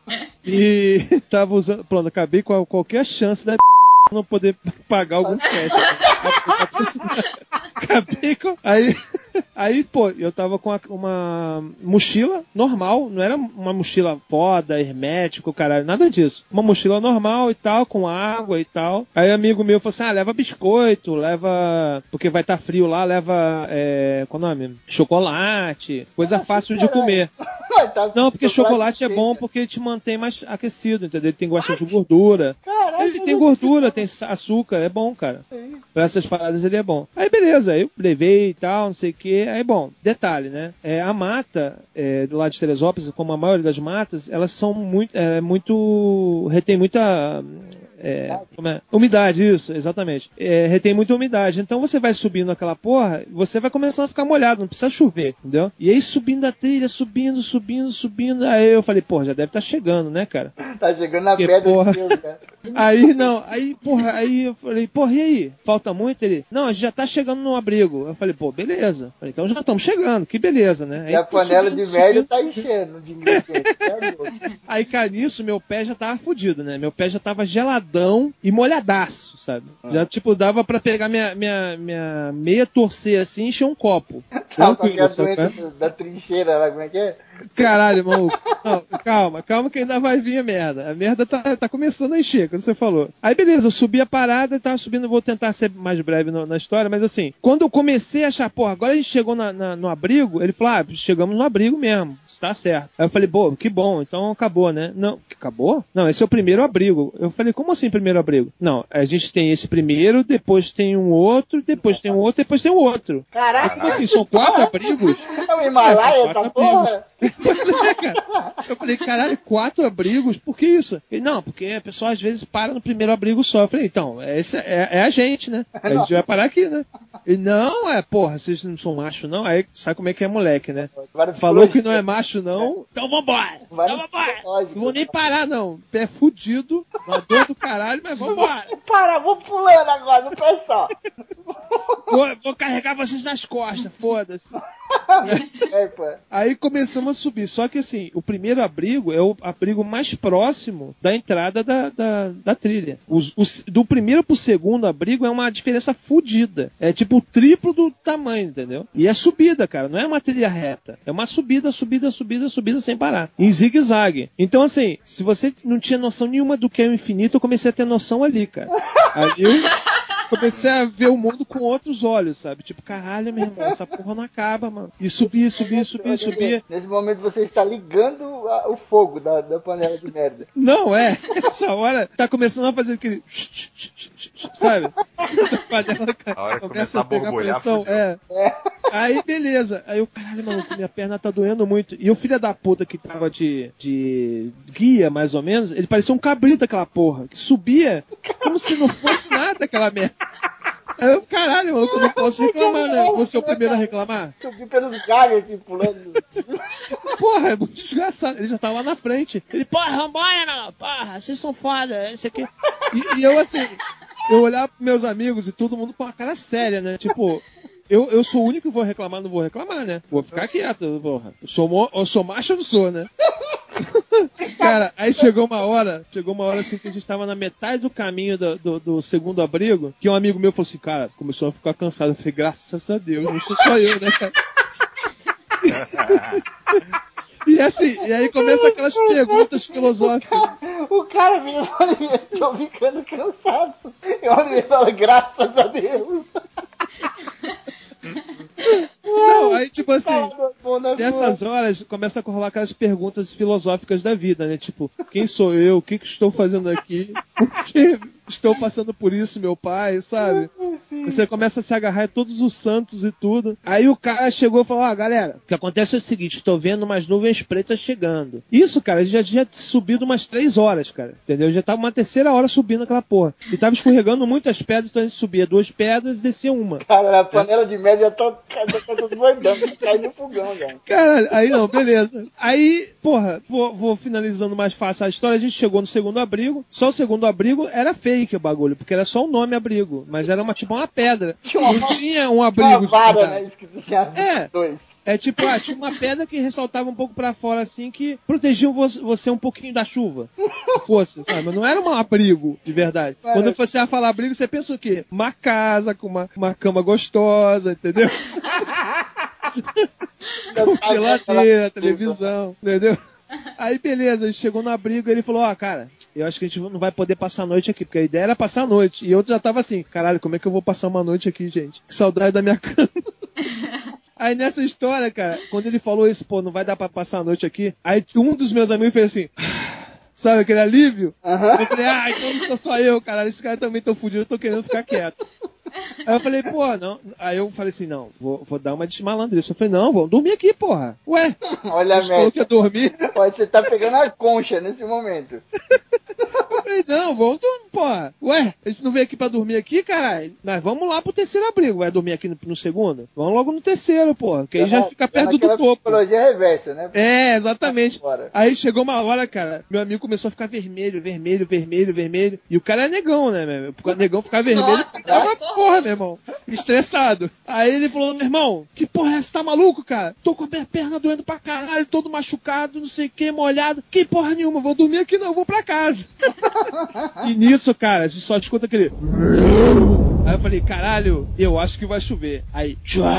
E tava usando. Pronto, acabei com qualquer chance da não poder pagar algum cash. Acabei com. Aí, aí, pô, eu tava com uma mochila normal, não era uma mochila foda, hermético, caralho, nada disso. Uma mochila normal e tal, com água e tal. Aí amigo meu falou assim: ah, leva biscoito, leva. Porque vai estar frio lá, leva. É, qual o nome? Chocolate, coisa fácil de comer. Tá- Não, porque chocolate é bom porque ele te mantém mais aquecido, entendeu? Ele tem bastante gordura. Caralho, Ele tem gordura, tem açúcar, é bom, cara. Sim. Pra essas paradas ele é bom. Aí beleza, eu levei e tal, não sei o que. Aí bom, detalhe, né? É, a mata é, do lado de Teresópolis, como a maioria das matas, elas são muito. É, muito. retém muita. É, é? Umidade, isso, exatamente. É, retém muita umidade. Então você vai subindo aquela porra, você vai começando a ficar molhado, não precisa chover, entendeu? E aí subindo a trilha, subindo, subindo, subindo. Aí eu falei, porra, já deve estar chegando, né, cara? Tá chegando na Que pedra porra. de Deus, né? Aí não, aí, porra, aí eu falei, porra, e aí? Falta muito? Ele, não, a gente já tá chegando no abrigo. Eu falei, pô, beleza. Falei, então já estamos chegando, que beleza, né? Aí, E a panela subindo, de subindo, tá enchendo de ingredientes. Deus. Aí, cara, nisso, meu pé já tava fudido, né? Meu pé já tava e molhadaço, sabe? Já, tipo, dava pra pegar minha, minha, minha meia torcer assim e encher um copo. Aquela Tranquilo, sabe? da trincheira lá, como é que é? Caralho, maluco. Não, calma, calma que ainda vai vir a merda. A merda tá, tá começando a encher, como você falou. Aí beleza, eu subi a parada, tava subindo, vou tentar ser mais breve no- na história, mas assim, quando eu comecei a achar, porra, agora a gente chegou na- na- no abrigo, ele falou, ah, chegamos no abrigo mesmo, está certo. Aí eu falei, pô, que bom, então acabou, né? Não, acabou? Não, esse é o primeiro abrigo. Eu falei, como assim primeiro abrigo? Não, a gente tem esse primeiro, depois tem um outro, depois tem um outro, depois tem um outro. Caraca, como assim, são quatro abrigos? é o Himalaia É, essa quatro porra? Pois é, cara. Eu falei, caralho, quatro abrigos? Por que isso? Ele, não, porque a pessoa às vezes para no primeiro abrigo só. Eu falei, então, esse é, é a gente, né? A gente vai parar aqui, né? Ele, não, é, porra, vocês não são macho, não? Aí sabe como é que é moleque, né? Falou que não é macho, não? Então vambora! Então vambora! Não vou nem parar, não. Pé fudido, uma dor do caralho, mas vambora! Para, vou pulando agora, no pé só. Vou, vou carregar vocês nas costas, foda-se. É. Aí começamos a subir. Só que assim, o primeiro abrigo é o abrigo mais próximo da entrada da, da, da trilha. Os, os- do primeiro pro segundo abrigo é uma diferença fodida. É tipo o triplo do tamanho, entendeu? E é subida, cara. Não é uma trilha reta. É uma subida, subida, subida, subida sem parar. Em zigue-zague. Então, assim, se você não tinha noção nenhuma do que é o infinito, eu comecei a ter noção ali, cara. Ali eu comecei a ver o mundo com outros olhos, sabe? Tipo, caralho, meu irmão, essa porra não acaba, mano. E subir, subir, subir, subir. Nesse momento você está ligando a- o fogo da, da panela de merda. Não, é. Essa hora tá começando a fazer aquele. Sabe? A panela A começa a a pegar borbulhar, pressão. fudeu. É. Aí, beleza. Aí eu, caralho, maluco, minha perna tá doendo muito. E o filho da puta que tava de, de guia, mais ou menos, ele parecia um cabrito aquela porra, que subia como se não fosse nada aquela merda. Aí eu, caralho, maluco, eu não posso reclamar, né? Eu Vou ser o primeiro a reclamar. Subi pelos galhos, assim, pulando. Porra, é muito desgraçado. Ele já tava lá na frente. Ele, porra, vambora, não. Porra, vocês são foda, isso aqui. E, e eu assim. eu olhava pros meus amigos e todo mundo com a cara séria, né? Tipo, eu, eu sou o único que vou reclamar, não vou reclamar, né? Vou ficar quieto, porra. Eu sou, mo- eu sou macho ou não sou, né? Cara, aí chegou uma hora, chegou uma hora assim que a gente tava na metade do caminho do, do, do segundo abrigo, que um amigo meu falou assim, cara, começou a ficar cansado. Eu falei, graças a Deus, não sou só eu, né, cara? E assim, e aí começa aquelas perguntas filosóficas. O cara me fala, eu tô ficando cansado. E o Oliver fala, graças a Deus. Não, aí tipo assim, nessas horas começa a rolar aquelas perguntas filosóficas da vida, né? Tipo, quem sou eu? O que, que estou fazendo aqui? Por que estou passando por isso, meu pai, sabe? Sim. Você começa a se agarrar a todos os santos e tudo. Aí o cara chegou e falou: Ó, galera, o que acontece é o seguinte: tô vendo umas nuvens pretas chegando. Isso, cara, a gente já tinha subido umas três horas, cara. Entendeu? Já tava uma terceira hora subindo aquela porra. E tava escorregando muitas pedras, então a gente subia duas pedras e descia uma. Cara, a panela de merda já tá, tá desbordando, cai no fogão, velho. Caralho, aí não, beleza. Aí, porra, vou, vou finalizando mais fácil a história. A gente chegou no segundo abrigo. Só o segundo abrigo era fake o bagulho, porque era só o nome abrigo. Mas era uma tipo uma pedra. Tinha uma- Não tinha um Uma abrigo de vara, né? Assim, É. dois. É tipo, ah, tinha uma pedra que ressaltava um pouco pra fora, assim, que protegia vo- você um pouquinho da chuva. Fosse, sabe? Mas não era um abrigo, de verdade. É. Quando você ia falar abrigo, você pensa o quê? Uma casa com uma, uma cama gostosa, entendeu? Com geladeira, televisão, entendeu? Aí beleza, a gente chegou no abrigo e ele falou, ó, cara, eu acho que a gente não vai poder passar a noite aqui, porque a ideia era passar a noite. E eu já tava assim, caralho, como é que eu vou passar uma noite aqui, gente? Que saudade da minha cama. Aí nessa história, cara, quando ele falou isso, pô, não vai dar pra passar a noite aqui, aí um dos meus amigos fez assim. Sabe aquele alívio? Aham. Eu falei, ah, então não sou só eu, caralho, esses caras também estão fudidos, eu tô querendo ficar quieto. Aí eu falei, pô, não. Aí eu falei assim, não, vou, vou dar uma de malandrice. Eu falei, não, vamos dormir aqui, porra. Ué, Olha a falou merda. que ia dormir. Pode você tá pegando a concha nesse momento. Eu falei, não, vamos dormir, porra. Ué, a gente não veio aqui pra dormir aqui, caralho. Mas vamos lá pro terceiro abrigo. Vai dormir aqui no, no segundo? Vamos logo no terceiro, porra. Que aí já fica perto do topo. psicologia reversa, né? É, exatamente. Bora. Aí chegou uma hora, cara, meu amigo começou a ficar vermelho, vermelho, vermelho, vermelho. E o cara é negão, né, meu? O negão ficar vermelho, Nossa, ficava porra, meu irmão. Estressado. Aí ele falou, meu irmão, que porra é essa? Tá maluco, cara? Tô com a minha perna doendo pra caralho, todo machucado, não sei o que, molhado. Que porra nenhuma, vou dormir aqui não, vou pra casa. e nisso, cara, a gente só escuta aquele. Aí eu falei, caralho, eu acho que vai chover. Aí, tchua,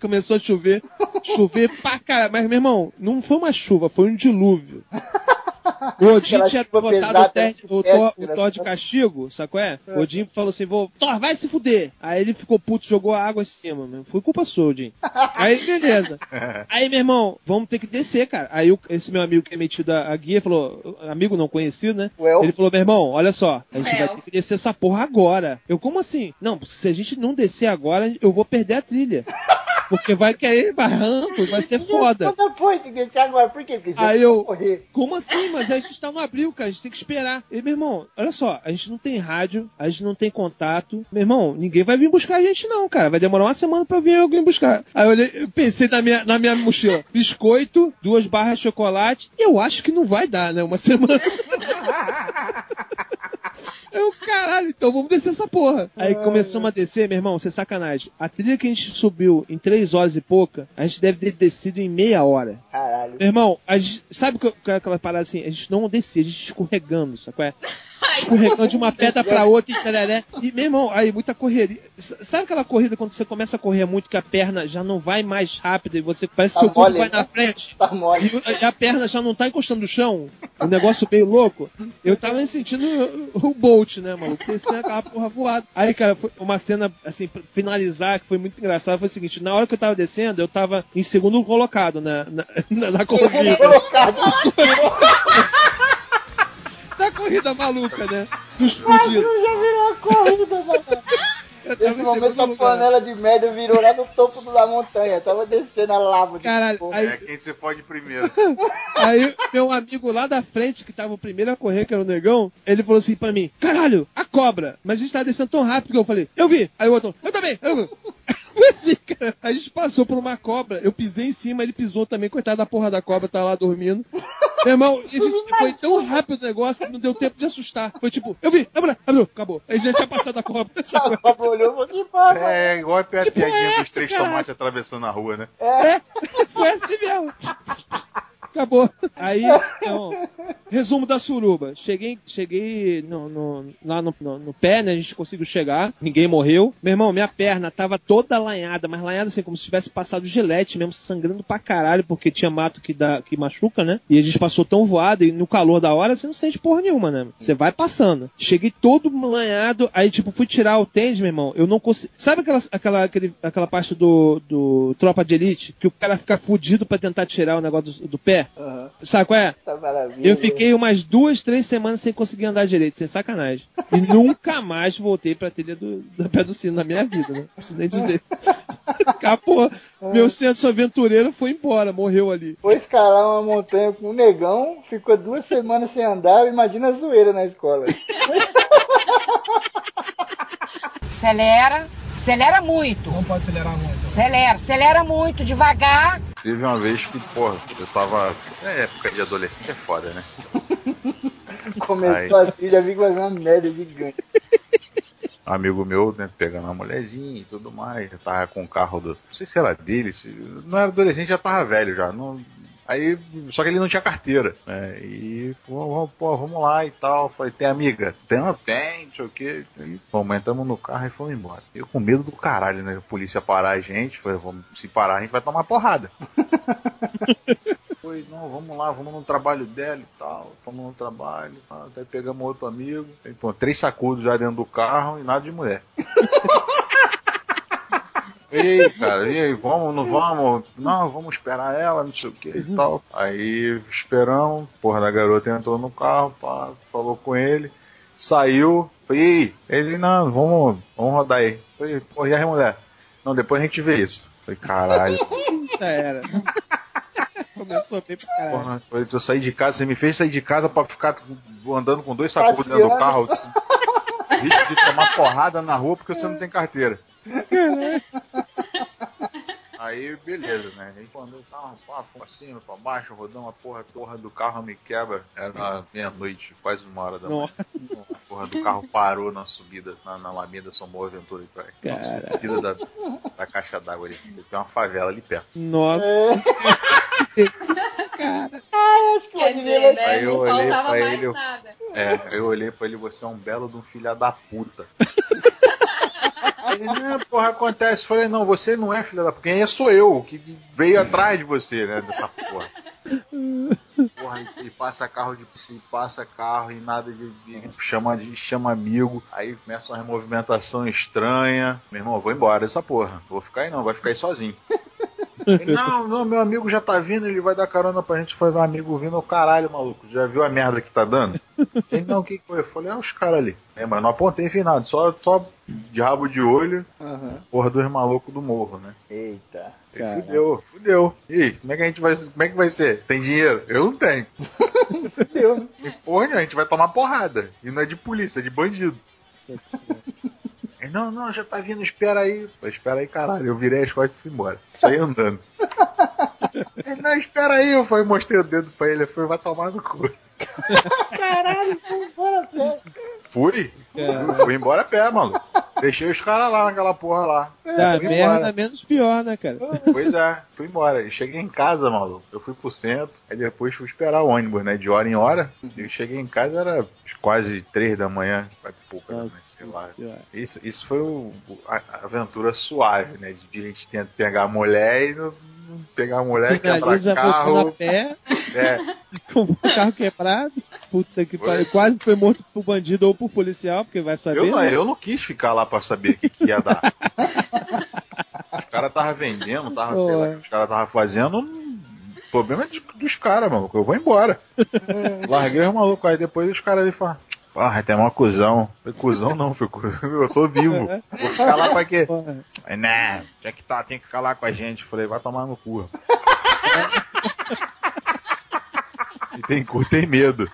começou a chover. Chover pra caralho. Mas, meu irmão, não foi uma chuva, foi um dilúvio. O Odin tinha botado o, ter- que o, Thor, o né? Thor de castigo, sabe qual é? O Odin falou assim, vou, Thor, vai se fuder. Aí ele ficou puto, jogou água em cima, meu. Foi culpa sua, Odin. Aí, beleza. Aí, meu irmão, vamos ter que descer, cara. Aí o- esse meu amigo que é metido a, a guia falou, amigo não conhecido, né? Ele falou, meu irmão, olha só, a gente vai Elfo. ter que descer essa porra agora. Eu, como assim? Não, se a gente não descer agora, eu vou perder a trilha. Porque vai cair barranco, vai ser foda. Não que descer agora. Por quê? Porque Aí vai eu- morrer. Como assim? Mas a gente tá no abril, cara. A gente tem que esperar. E, meu irmão, olha só, a gente não tem rádio, a gente não tem contato. Meu irmão, ninguém vai vir buscar a gente, não, cara. Vai demorar uma semana pra vir alguém buscar. Aí eu, olhei, eu pensei na minha, na minha mochila: biscoito, duas barras de chocolate. Eu acho que não vai dar, né? Uma semana. Eu, caralho, então vamos descer essa porra. Aí começamos a descer, meu irmão, sem sacanagem. A trilha que a gente subiu em três horas e pouca, a gente deve ter descido em meia hora. Caralho. Meu irmão, a gente, sabe que que é aquela parada assim? A gente não descia, a gente escorregando, sabe qual é? Escorregando de uma pedra pra outra e tararé. E, meu irmão, aí muita correria. Sabe aquela corrida quando você começa a correr muito que a perna já não vai mais rápido e você parece que Tá seu corpo mole, vai né? na frente? Tá mole. E, a perna já não tá encostando no chão? Um negócio meio louco. Eu tava me sentindo o Bolt, né, maluco? Descendo aquela porra voada. Aí, cara, foi uma cena, assim, pra finalizar, que foi muito engraçada, foi o seguinte: na hora que eu tava descendo, eu tava em segundo colocado na, na, na, na corrida. Colocado. da corrida maluca, né? Dos fudidos. já virou uma corrida, mano. Eu tava Nesse momento a panela de merda virou lá no topo da montanha. Tava descendo a lava. de Caralho, fogo. aí- É quem você pode primeiro. Aí, meu amigo lá da frente, que tava o primeiro a correr, que era o negão, ele falou assim pra mim: Caralho, a cobra! Mas a gente tava descendo tão rápido que eu falei: Eu vi! Aí o outro: Eu também! Eu vi! foi assim, cara. A gente passou por uma cobra, eu pisei em cima, ele pisou também, coitado da porra da cobra, tá lá dormindo. Meu irmão, isso foi tão rápido o negócio que não deu tempo de assustar. Foi tipo, eu vi, abriu, abriu, acabou. Aí já tinha passado a cobra. A cobra olhou e falou, que porra. É igual a pi- a Que porra é piadinha dos três cara? tomates atravessando a rua, né? É, foi assim mesmo. Acabou. Aí, então, resumo da suruba. Cheguei, cheguei no, no- lá no, no- no pé, né? A gente conseguiu chegar, ninguém morreu. Meu irmão, minha perna tava toda lanhada, mas lanhada assim, como se tivesse passado gilete mesmo, sangrando pra caralho, porque tinha mato que, dá, que machuca, né? E a gente passou tão voado, e no calor da hora você não sente porra nenhuma, né? Você vai passando. Cheguei todo lanhado, aí tipo, fui tirar o tênis, meu irmão, eu não consegui. Sabe aquela, aquela, aquele- aquela parte do, do Tropa de Elite, que o cara fica fudido pra tentar tirar o negócio do, do pé? Aham, Sabe qual é? tá maravilha. Eu fiquei umas duas, três semanas sem conseguir andar direito, sem sacanagem. E nunca mais voltei pra trilha do, do pé do sino na minha vida, né? Não preciso nem dizer. Acabou. Meu senso aventureiro foi embora, morreu ali. Foi escalar uma montanha com um negão, ficou duas semanas sem andar, imagina a zoeira na escola. Acelera. Acelera muito. Não pode acelerar muito. Acelera, acelera muito, devagar. Teve uma vez que, porra, eu tava. É, época de adolescente é foda, né? Começou assim, já vi vir uma merda gigante. Amigo meu, né, pegando uma mulherzinha e tudo mais, já tava com o carro do. Não sei se era dele, se, não era adolescente, já tava velho já. Não, aí, só que ele não tinha carteira. Né, e, pô, pô, vamos lá e tal. Falei, tem amiga? Tem, tem, não sei o que. Aí, pô, entramos no carro e fomos embora. Eu com medo do caralho, né? A polícia parar a gente, falei, vamos, se parar a gente vai tomar porrada. Foi, não, vamos lá, vamos no trabalho dela e tal. Fomos no trabalho, tá, até pegamos outro amigo. Aí, pô, três sacudos já dentro do carro e nada de mulher. E aí, cara, e aí, vamos, não vamos? Não, vamos esperar ela, não sei o que e tal. Aí esperamos, porra da garota entrou no carro, pá, falou com ele, saiu, falei, e? Ele, não, vamos, vamos rodar aí. Falei, porra, e aí, mulher? Não, depois a gente vê isso. Falei, caralho. Já era. Começou bem pra caralho. Porra, eu saí de casa, você me fez sair de casa pra ficar andando com dois sacudos dentro do carro. Risco de tomar porrada na rua porque você não tem carteira. Aí, beleza, né? Aí quando eu tava pá, pra cima, pra baixo, rodando a porra, porra do carro me quebra. Era meia-noite, quase uma hora da manhã. Nossa. A porra do carro parou na subida, na, na Alameda São Boa Aventura. Pra, na subida da, da caixa d'água ali. Tem uma favela ali perto. Nossa. É, Cara. Quer dizer, né? Aí eu Não olhei faltava pra mais ele, eu- nada. É, eu olhei pra ele, você é um belo de um filho da puta. Ele, não, porra, acontece. Falei, não, você não é filho da puta. Quem é sou eu, que veio atrás de você, né, dessa porra. Porra, e, passa carro de e passa carro e nada de, de- chama de chama amigo. Aí começa uma movimentação estranha. Meu irmão, vou embora dessa porra. Vou ficar aí não, vai ficar aí sozinho. Ele, não, não, meu amigo já tá vindo, ele vai dar carona pra gente. Foi meu amigo vindo, o caralho, maluco. Já viu a merda que tá dando? Ele, não, o que foi? Eu falei, é os caras ali. É, mas não apontei enfim nada, só, só de rabo de olho, aham. porra dos malucos do morro, né? Eita. Cara. fudeu, fudeu. E aí, como é que a gente vai. Como é que vai ser? Tem dinheiro? Eu não tenho. Fudeu. E porra, a gente vai tomar porrada. E não é de polícia, é de bandido. Ele, não, não, já tá vindo, espera aí. Falei, espera aí, caralho. Eu virei as costas e fui embora. Saí andando. Ele, não, espera aí. Eu falei, mostrei o dedo pra ele. Eu falei, vai tomar no cu. Caralho, foi embora, velho. Fui. Cara. Fui embora a pé, maluco. Deixei os caras lá naquela porra lá. Dá Fui merda embora. menos pior, né, cara? Pois é, fui embora. E cheguei em casa, maluco. Eu fui pro centro, aí depois fui esperar o ônibus, né? De hora em hora. E cheguei em casa, era quase três da manhã, quase pouca, né? Sei lá. Nossa senhora. Isso, isso foi o, a aventura suave, né? De, a gente tenta pegar a mulher e não, pegar a mulher, Finaliza quebrar botando a carro. pé, É, com o carro quebrado. Puta que pariu. Quase foi morto por bandido ou por policial, porque vai saber. eu, não, né? eu não quis ficar lá pra saber o que, que ia dar. os caras tava vendendo, tava, sei lá, que os caras tava fazendo. O problema é de- dos caras, maluco. Eu vou embora. Larguei os malucos. Aí depois os caras ali falam. Porra, tem uma cuzão. Foi cuzão não, foi cuzão. Eu tô vivo. Vou ficar lá pra quê? Porra. Aí, né, tinha que tá, tem que ficar lá com a gente. Falei, vai tomar no cu. e tem cu, tem medo.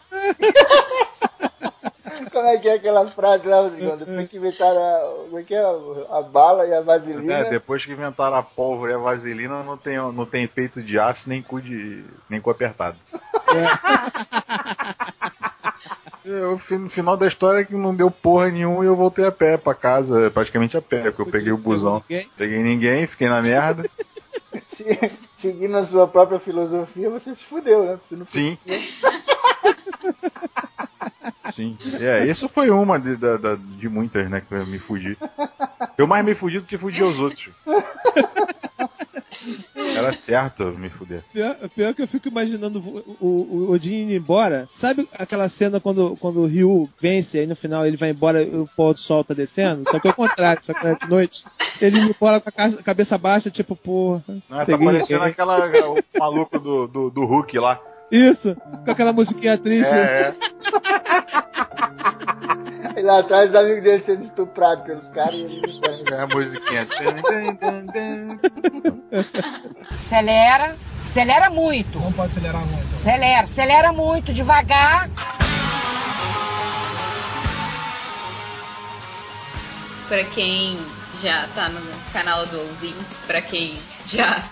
Como é que é aquela frase lá, Rodrigão? Depois que inventaram a, como é que é? a bala e a vaselina. É, depois que inventaram a pólvora e a vaselina, não tem, não tem efeito de aço nem cu, de, nem cu apertado. Eu, no final da história é que não deu porra nenhuma e eu voltei a pé pra casa, praticamente a pé, porque eu peguei o busão. Ninguém? Peguei ninguém, fiquei na merda. Se- Seguindo a sua própria filosofia, você se fudeu, né? Você não Sim. Sim. É, isso foi uma de, da- da- de muitas, né, que eu me fudi. Eu mais me fudi do que fudi aos outros. Era certo me fuder. Pior, pior que eu fico imaginando o, o, o Odin indo embora. Sabe aquela cena quando, quando o Ryu vence, aí no final ele vai embora e o pôr do sol tá descendo? Só que é o contrário, só que é de noite. Ele indo embora com a ca- cabeça baixa, tipo, porra. Não, tá parecendo o maluco do, do, do Hulk lá. Isso, com aquela musiquinha triste. É, é. E lá atrás os amigos dele sendo estuprados pelos caras e ele não. É a musiquinha. Acelera. Acelera muito. Não pode acelerar muito. Acelera, acelera muito, devagar. Pra quem já tá no canal do ouvintes, pra quem já,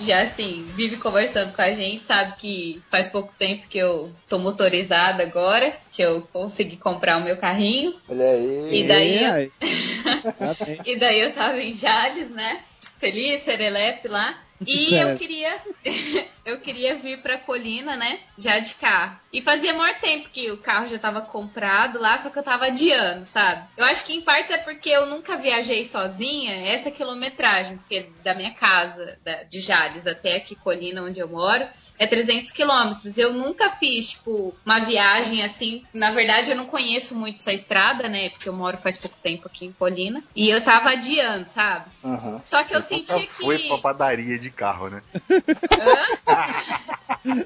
já assim, vive conversando com a gente, sabe que faz pouco tempo que eu tô motorizada agora, que eu consegui comprar o meu carrinho. Olha aí. E daí-. Tá. E daí eu tava em Jales, né? Feliz, serelepe lá. E eu Certo. queria eu queria vir pra colina, né? Já de carro. E fazia maior tempo que o carro já tava comprado lá, só que eu tava adiando, sabe? Eu acho que em partes é porque eu nunca viajei sozinha essa quilometragem, porque da minha casa, da- de Jales até aqui colina onde eu moro, é 300 quilômetros. Eu nunca fiz, tipo, uma viagem assim. Na verdade, eu não conheço muito essa estrada, né? Porque eu moro faz pouco tempo aqui em Colina. E eu tava adiando, sabe? Aham. Só que eu Nunca sentia foi que. pra padaria de carro, né?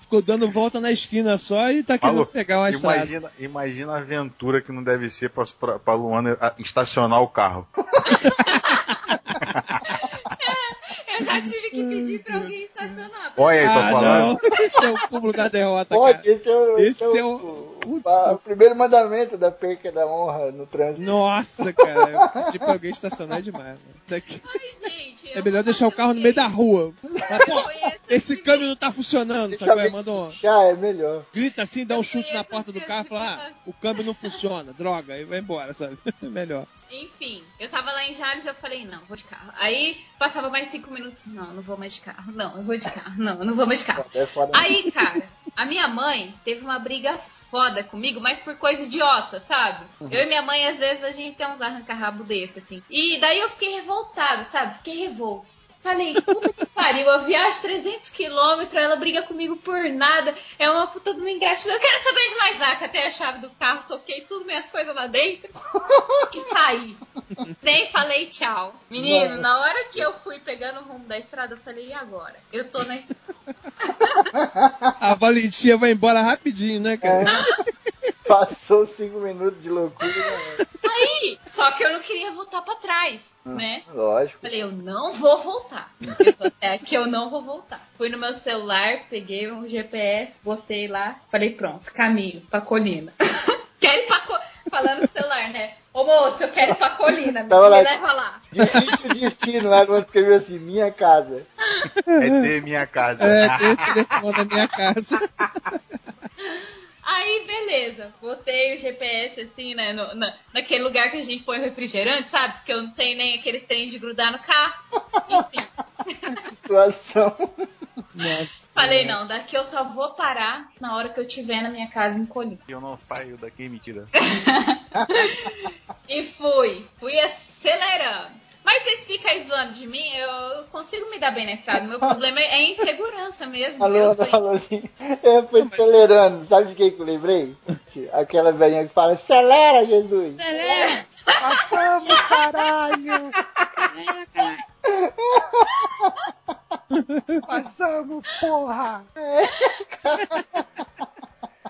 Ficou dando volta na esquina só e tá querendo Falou. pegar uma estrada. Imagina, imagina a aventura que não deve ser pra, pra, pra Luana estacionar o carro. Eu já tive que pedir pra alguém estacionar. Olha aí, tô Ah, falando. não. Esse é o cúmulo da derrota, Pode, cara. esse é o, Esse é é o, Putz. o- primeiro mandamento da perca da honra no trânsito. Nossa, cara. Pedir pra alguém estacionar é demais. Mano. Daqui- Ai, gente. É melhor deixar o carro no meio da rua. Mas, pô, esse câmbio não tá funcionando, Deixa sabe? Manda um, puxar, é melhor. grita assim, dá um chute na porta do carro e fala, ah, o câmbio não funciona, droga, aí vai embora, sabe? Melhor. Enfim, eu tava lá em Jales eu falei, não, vou de carro. Aí passava mais cinco minutos, não, não vou mais de carro. Não, eu vou de carro. Não, eu não vou mais de carro. Aí, cara, a minha mãe teve uma briga foda comigo, mas por coisa idiota, sabe? Eu e minha mãe, às vezes, a gente tem uns arranca-rabo desse, assim. E daí eu fiquei revoltada, sabe? Fiquei revolta. Falei, puta que pariu, eu viajo 300 quilômetros, ela briga comigo por nada, é uma puta de uma ingratidão. Eu quero saber de mais nada, catei a chave do carro, soquei tudo minhas coisas lá dentro e saí. Nem falei tchau. Menino, Mano. na hora que eu fui pegando o rumo da estrada, eu falei, e agora? Eu tô na estrada. A Valentia vai embora rapidinho, né, cara? Passou cinco minutos de loucura. né? Aí, só que eu não queria voltar pra trás, né? Lógico. Falei, eu não vou voltar. Até aqui, eu não vou voltar. Fui no meu celular, peguei um GPS, botei lá, falei, pronto, caminho pra colina. quero ir pra colina. Falando no celular, né? Ô moço, eu quero ir pra colina, me Tava lá. leva lá. Difícil destino lá quando escreveu assim, minha casa. É ter minha casa. É, tem o telefone da minha casa. Aí, beleza. Botei o GPS assim, né? no- na, naquele lugar que a gente põe o refrigerante, sabe? Porque eu não tenho nem aqueles trem de grudar no carro. Enfim. Situação. Nossa. Falei, não, daqui eu só vou parar na hora que eu tiver na minha casa em Colina. Eu não saio daqui, mentira. E fui. Fui acelerando. Mas vocês ficam aí zoando de mim, eu consigo me dar bem na estrada. Meu problema é a insegurança mesmo. Sou falou assim, eu fui acelerando. Sabe de quem que eu lembrei? Aquela velhinha que fala, acelera, Jesus. Acelera! Passamos, caralho. Passamos, porra.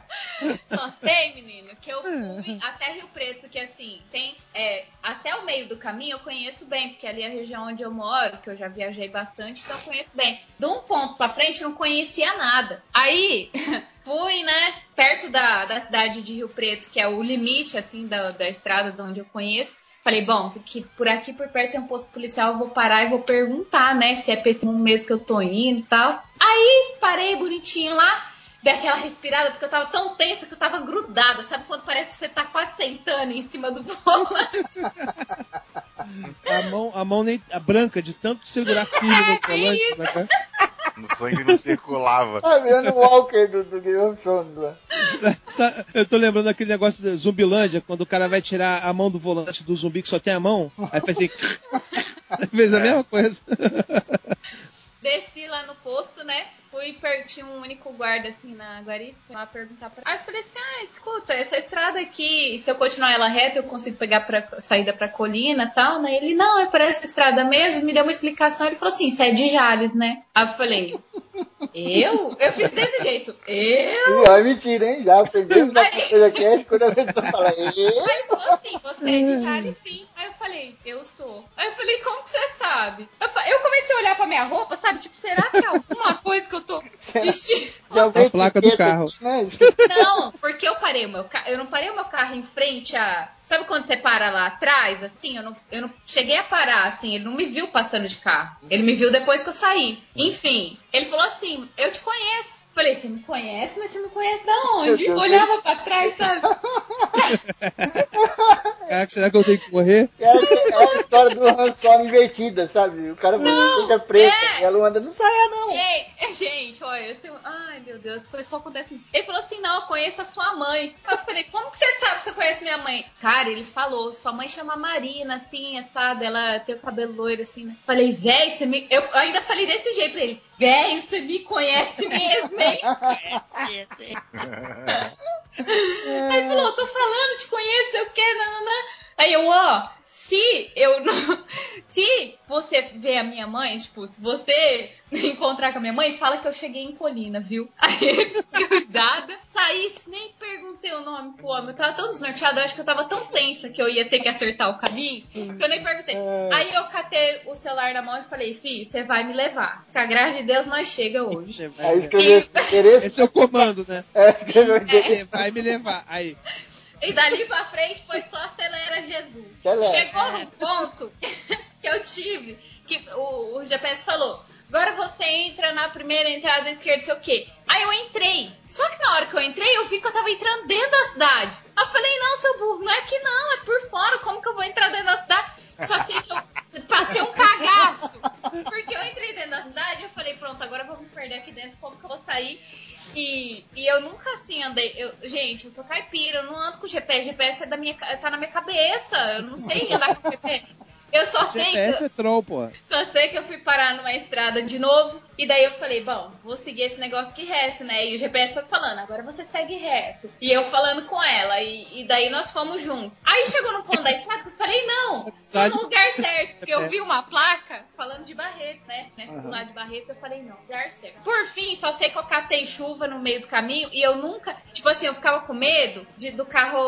Só sei, menino, que eu fui até Rio Preto, que assim, tem. É, até o meio do caminho eu conheço bem, porque ali é a região onde eu moro, que eu já viajei bastante, então eu conheço bem. De um ponto pra frente eu não conhecia nada. Aí fui, né, perto da, da cidade de Rio Preto, que é o limite, assim, da, da estrada de onde eu conheço. Falei, bom, que por aqui por perto tem um posto policial, eu vou parar e vou perguntar, né, se é pra esse mês que eu tô indo e tal. Aí parei bonitinho lá, dei aquela respirada, porque eu tava tão tensa que eu tava grudada. Sabe quando parece que você tá quase sentando em cima do volante? A mão, a mão nem, a branca, de tanto segurar firme É, no volante. né, No sangue não circulava. Tá vendo o Walker do, do Game of Thrones lá. Sa- Eu tô lembrando daquele negócio de Zumbilândia, quando o cara vai tirar a mão do volante do zumbi que só tem a mão, aí faz assim. fez a mesma coisa. Desci lá no posto, né? Fui pertinho um único guarda assim na guarita, fui lá perguntar pra. Aí eu falei assim: ah, escuta, essa estrada aqui, se eu continuar ela reta, eu consigo pegar pra, saída pra colina e tal, né? Ele, não, é por essa estrada mesmo, me deu uma explicação. Ele falou assim: você é de Jales, né? Aí eu falei: eu? Eu fiz desse jeito. Eu? Ih, ó, mentira, hein? Já aprendemos na coisa cast quando a pessoa fala, "Ê?" Aí ele falou assim, você é de sim. Aí eu falei, eu sou. Aí eu falei, como que você sabe? Eu, fa- eu comecei a olhar pra minha roupa, sabe? Tipo, será que é alguma coisa que eu tô vestindo? Alguém A placa do carro. né? Não, porque eu parei o meu carro. Eu não parei o meu carro em frente a. Sabe quando você para lá atrás, assim? Eu não, eu não cheguei a parar, assim. Ele não me viu passando de carro. Ele me viu depois que eu saí. Enfim, ele falou assim: Eu te conheço. Falei, você me conhece, mas você me conhece da onde? Olhava pra trás, sabe? Caraca, será que eu tenho que correr? É, é a história do Han Solo invertida, sabe? O cara fica preta é. e a Luanda não saia, não. Gente, gente, olha, eu tenho. Ai, meu Deus, coisa só acontece. Ele falou assim: não, eu conheço a sua mãe. Eu falei, como que você sabe que você conhece minha mãe? Cara, ele falou, sua mãe chama Marina, assim, assada, ela tem o cabelo loiro, assim, né? Falei, véi, você me. Eu ainda falei desse jeito pra ele. Véi, você me conhece mesmo, hein? Aí falou, eu tô falando, te conheço, sei o que, nananã. Aí eu, ó, se eu não. Se você ver a minha mãe, tipo, se você encontrar com a minha mãe, fala que eu cheguei em Colina, viu? Aí risada, saí, nem perguntei o nome pro homem. Eu tava tão desnorteada, eu acho que eu tava tão tensa que eu ia ter que acertar o caminho, que eu nem perguntei. Aí eu catei o celular na mão e falei, filho, você vai me levar. Com a graça de Deus, nós chega hoje. Aí escreveu esse endereço, Esse é o comando, né? é, escreveu o endereço. Você vai me levar. Aí. E dali pra frente foi só acelera Jesus. Acelera. Chegou num ponto que eu tive, que o, o GPS falou. Agora você entra na primeira entrada à esquerda, sei o quê. Aí eu entrei. Só que na hora que eu entrei, eu vi que eu tava entrando dentro da cidade. Aí eu falei, não, seu burro, não é que não, é por fora. Como que eu vou entrar dentro da cidade? Só sei que eu passei um cagaço. Porque eu entrei dentro da cidade e eu falei, pronto, agora me perder aqui dentro, como que eu vou sair? E, e eu nunca assim andei. Eu, gente, eu sou caipira, eu não ando com GPS. GPS é da minha, tá na minha cabeça. Eu não sei andar com GPS. Eu só sei que. GPS é troll, pô. Só sei que eu fui parar numa estrada de novo. E daí eu falei, bom, vou seguir esse negócio aqui reto, né? E o GPS foi falando, agora você segue reto. E eu falando com ela. E, e daí nós fomos juntos. Aí chegou no ponto da estrada que eu falei, não, tô no lugar certo. Porque eu vi uma placa falando de Barretos, né? né? Do lado de Barretos, eu falei, não, lugar certo. Por fim, só sei que eu catei chuva no meio do caminho. E eu nunca, tipo assim, eu ficava com medo de, do carro,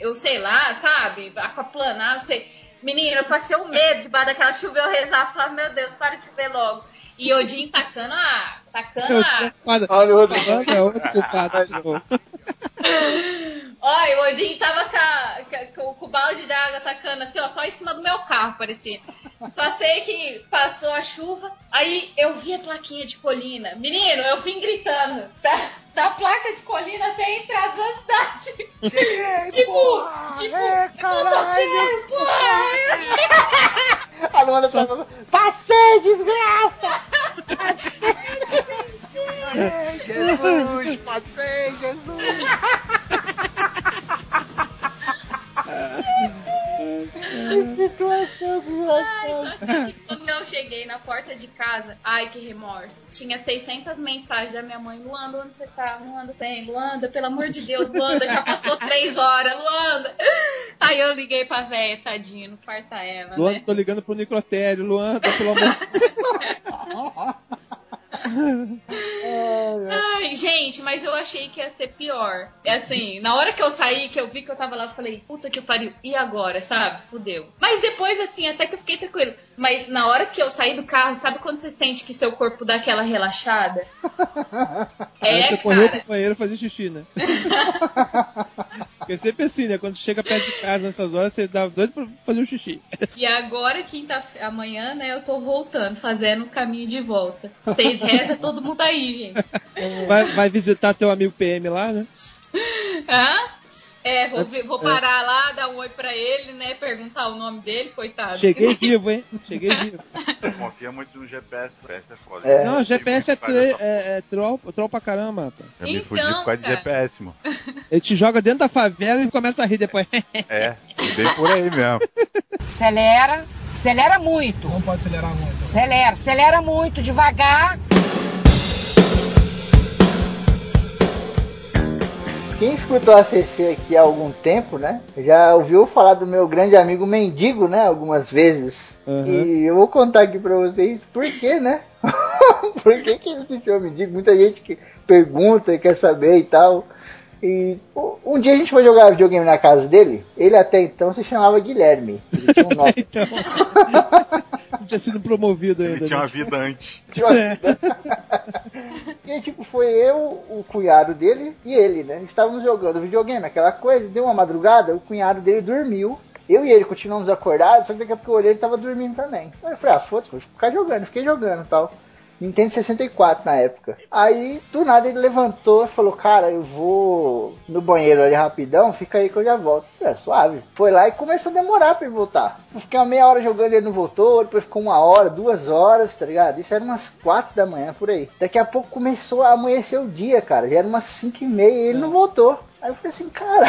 eu sei lá, sabe? Aquaplanar, não sei. Menina, eu passei um medo debaixo daquela chuva eu rezava e falava, meu Deus, para de chover logo. E Odin tacando a. tacando a. Olha o outro. Falando é outro culpado de novo. Olha, o Odin tava com, a- com- o balde d'água tacando assim, ó, só em cima do meu carro, parecia. Só sei que passou a chuva, aí eu vi a plaquinha de colina. Menino, eu vim gritando. Da, da placa de colina até a entrada da cidade. tipo, tipo, motoqueiro, porra! A Luanda tava. Passei, desgraça! Jesus, passei, Jesus. Que situação Ai, só sei que quando eu cheguei na porta de casa, ai que remorso. Tinha 600 mensagens da minha mãe: Luanda, onde você tá? Luanda, bem, Luanda, pelo amor de Deus, Luanda, já passou três horas, Luanda. Aí eu liguei pra véia, tadinha, no quarto ela, Luan, né? tô ligando pro necrotério. Luan, tá pelo amor Ai, gente, mas eu achei que ia ser pior. É assim, na hora que eu saí, que eu vi que eu tava lá, eu falei, puta que pariu, e agora, sabe? Fudeu. Mas depois, assim, até que eu fiquei tranquilo. Mas na hora que eu saí do carro, sabe quando você sente que seu corpo dá aquela relaxada? É, você correu cara. pro banheiro fazer xixi, né? Porque sempre assim, né? Quando chega perto de casa nessas horas, você dá doido pra fazer um xixi. E agora, quinta amanhã, né, eu tô voltando, fazendo o caminho de volta. Vocês rezam todo mundo aí, gente. Vai, vai visitar teu amigo PM lá, né? Hã? É, vou, ver- vou parar lá, dar um oi pra ele, né? Perguntar o nome dele, coitado. Cheguei vivo, hein? Cheguei vivo. Não confia muito no GPS, o GPS é foda. É. Não, GPS é, tre- essa é, é troll, troll pra caramba, rapaz. Eu me fudi Então, por causa de. GPS, mano. Ele te joga dentro da favela e começa a rir depois. É, bem por aí mesmo. Acelera, acelera muito. Não pode acelerar muito. Acelera, acelera muito, devagar. Quem escutou a CC aqui há algum tempo, né? Já ouviu falar do meu grande amigo Mendigo, né? Algumas vezes. Uhum. E eu vou contar aqui pra vocês por quê, né? por que, que ele se chama Mendigo? Muita gente que pergunta e quer saber e tal. E um dia a gente foi jogar videogame na casa dele. Ele até então se chamava Guilherme. Ele tinha um nome. Então. Não tinha sido promovido ainda. Ele tinha uma né? vida antes. Tinha uma vida. E tipo, foi eu, o cunhado dele e ele, né? Estávamos jogando videogame, aquela coisa, deu uma madrugada, o cunhado dele dormiu. Eu e ele continuamos acordados, só que daqui a pouco eu olhei ele tava dormindo também. Aí eu falei, ah, foda-se, vou ficar jogando, fiquei jogando e tal. Nintendo 64 na época. Aí, do nada, ele levantou e falou, cara, eu vou no banheiro ali rapidão, fica aí que eu já volto. É, suave. Foi lá e começou a demorar pra ele voltar. Eu fiquei uma meia hora jogando, ele não voltou, depois ficou uma hora, duas horas, tá ligado? Isso era umas quatro da manhã, por aí. Daqui a pouco começou a amanhecer o dia, cara. Já era umas cinco e meia e ele não voltou. Aí eu falei assim, cara,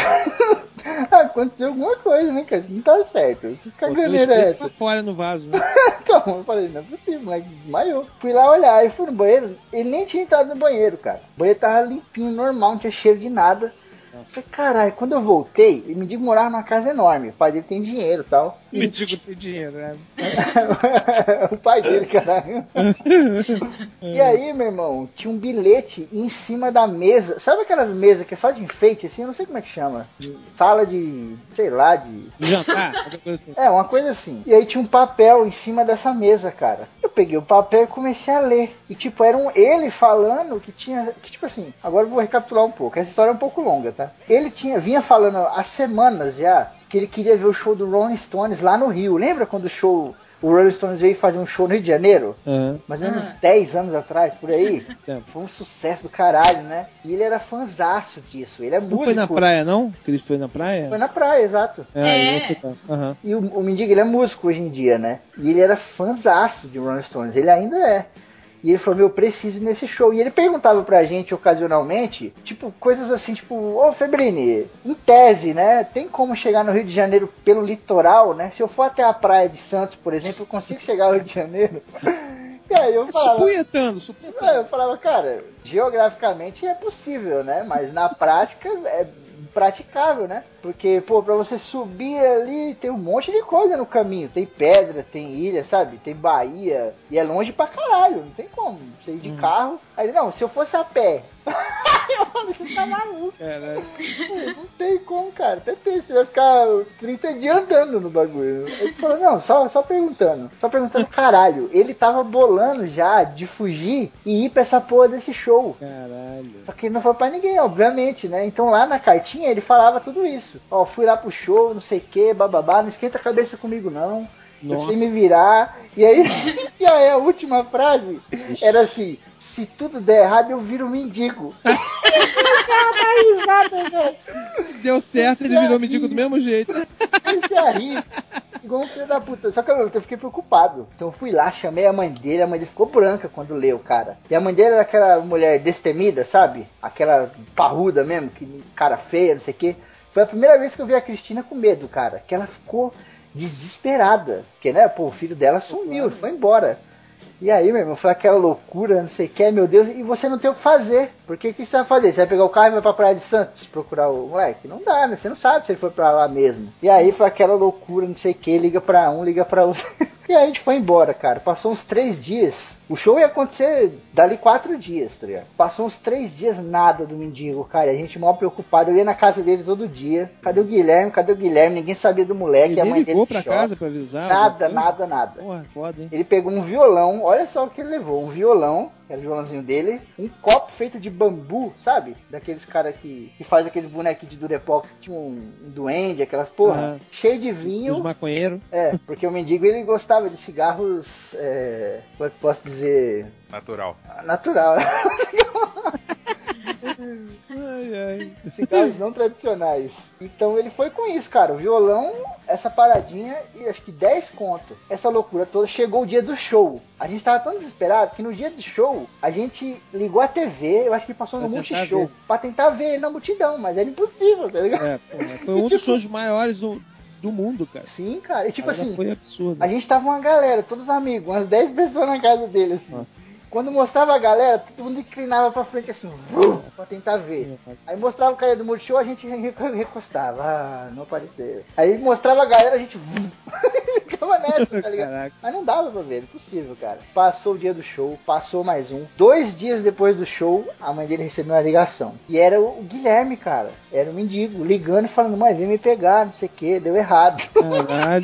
aconteceu alguma coisa, né, cara? Não tá certo. Que caganeira é essa? fora no vaso, né? Então, eu falei, não é possível, moleque desmaiou. Fui lá olhar, aí fui no banheiro, ele nem tinha entrado no banheiro, cara. O banheiro tava limpinho, normal, não tinha cheiro de nada. Falei, caralho, quando eu voltei, ele me digo morar numa casa enorme. O pai dele tem dinheiro e tal. E Me digo tem dinheiro, né? o pai dele, caralho. e aí, meu irmão, tinha um bilhete em cima da mesa. Sabe aquelas mesas que é só de enfeite, assim? Eu não sei como é que chama. Sala de, sei lá, de Jantar, assim. é, uma coisa assim. E aí tinha um papel em cima dessa mesa, cara. Eu peguei o papel e comecei a ler. E tipo, era um ele falando que tinha. Que tipo assim, agora eu vou recapitular um pouco. Essa história é um pouco longa, tá? Ele tinha, vinha falando há semanas já que ele queria ver o show do Rolling Stones lá no Rio. Lembra quando o show. O Rolling Stones veio fazer um show no Rio de Janeiro? Aham. Mais ou menos uns 10 anos atrás, por aí. Tempo. Foi um sucesso do caralho, né? E ele era fanzaço disso. Ele é Não músico. foi na praia, não? Que ele foi na praia? Foi na praia, exato. É, É. Aham. E o, o Mendigo, ele é músico hoje em dia, né? E ele era fãzaço de Rolling Stones, ele ainda é. E ele falou, meu, eu preciso ir nesse show. E ele perguntava pra gente ocasionalmente, tipo, coisas assim, tipo, ô Febrini, em tese, né? Tem como chegar no Rio de Janeiro pelo litoral, né? Se eu for até a praia de Santos, por exemplo, eu consigo chegar ao Rio de Janeiro. E aí eu falava. Supunhetando, É, supunhetando. eu falava, cara, geograficamente é possível, né? Mas na prática é praticável, né? Porque, pô, pra você subir ali tem um monte de coisa no caminho. Tem pedra, tem ilha, sabe? Tem baía. E é longe pra caralho, não tem como. Você ir de carro. Aí não, se eu fosse a pé. você tá maluco. Caralho. Não tem como, cara. Até tem, você vai ficar 30 dias andando no bagulho. Ele falou, não, só, só perguntando. Só perguntando, caralho. Ele tava bolando já de fugir e ir pra essa porra desse show. Caralho. Só que ele não foi pra ninguém, obviamente, né? Então lá na cartinha ele falava tudo isso. Ó, fui lá pro show, não sei o que, bababá, não esquenta a cabeça comigo não. Eu sei me virar. E aí, e aí a última frase era assim: se tudo der errado, eu viro mendigo. Risada, velho. Deu certo, ele virou mendigo do mesmo jeito. Comecei a rir. Igual um filho da puta. Só que eu, eu fiquei preocupado. Então eu fui lá, chamei a mãe dele, a mãe dele ficou branca quando leu, cara. E a mãe dele era aquela mulher destemida, sabe? Aquela parruda mesmo, que cara feia, não sei o quê. Foi a primeira vez que eu vi a Cristina com medo, cara. Que ela ficou desesperada. Porque, né, pô, o filho dela sumiu, foi embora. E aí, meu irmão, foi aquela loucura, não sei o que, meu Deus, e você não tem o que fazer. Porque o que você vai fazer? Você vai pegar o carro e vai pra Praia de Santos procurar o moleque? Não dá, né? Você não sabe se ele foi pra lá mesmo. E aí foi aquela loucura, não sei o que, liga pra um, liga pra outro. E aí a gente foi embora, cara. Passou uns três dias. O show ia acontecer dali quatro dias, tá ligado? Passou uns três dias nada do mendigo, cara. A gente mal preocupado. Eu ia na casa dele todo dia. Cadê o Guilherme? Cadê o Guilherme? Ninguém sabia do moleque. Ele a mãe ligou dele pra casa pra avisar? Nada, nada, nada. Porra, foda, hein? Ele pegou um violão, olha só o que ele levou, um violão, era o violãozinho dele, um copo feito de bambu, sabe? Daqueles caras que, que faz aqueles bonecos de Durepox, tinha um, um duende, aquelas porra, Aham. cheio de vinho. Os maconheiros. É, porque o mendigo ele gostava de cigarros, é, como é que eu posso dizer, Natural. natural, né? Ai, ai. cigarros não tradicionais. Então ele foi com isso, cara. O violão, essa paradinha e acho que 10 conto. Essa loucura toda. Chegou o dia do show. A gente tava tão desesperado que no dia do show a gente ligou a TV. Eu acho que passou no Pra tentar Multishow. ver. Pra tentar ver ele na multidão, mas era impossível, tá ligado? É, porra, foi um dos Tipo- shows maiores do, do mundo, cara. Sim, cara. E tipo assim, Foi absurdo. a gente tava uma galera, todos amigos, umas 10 pessoas na casa dele, assim. Nossa. Quando mostrava a galera, todo mundo inclinava pra frente assim, vrum, pra tentar ver. Aí mostrava o cara do Multishow, a gente re- recostava. Ah, não apareceu. Aí mostrava a galera, a gente vrum, ficava nessa, tá ligado? Caraca. Mas não dava pra ver, impossível, cara. Passou o dia do show, passou mais um. Dois dias depois do show, a mãe dele recebeu uma ligação. E era o Guilherme, cara. Era o mendigo, ligando e falando, mãe, vem me pegar, não sei o que, deu errado. Caralho.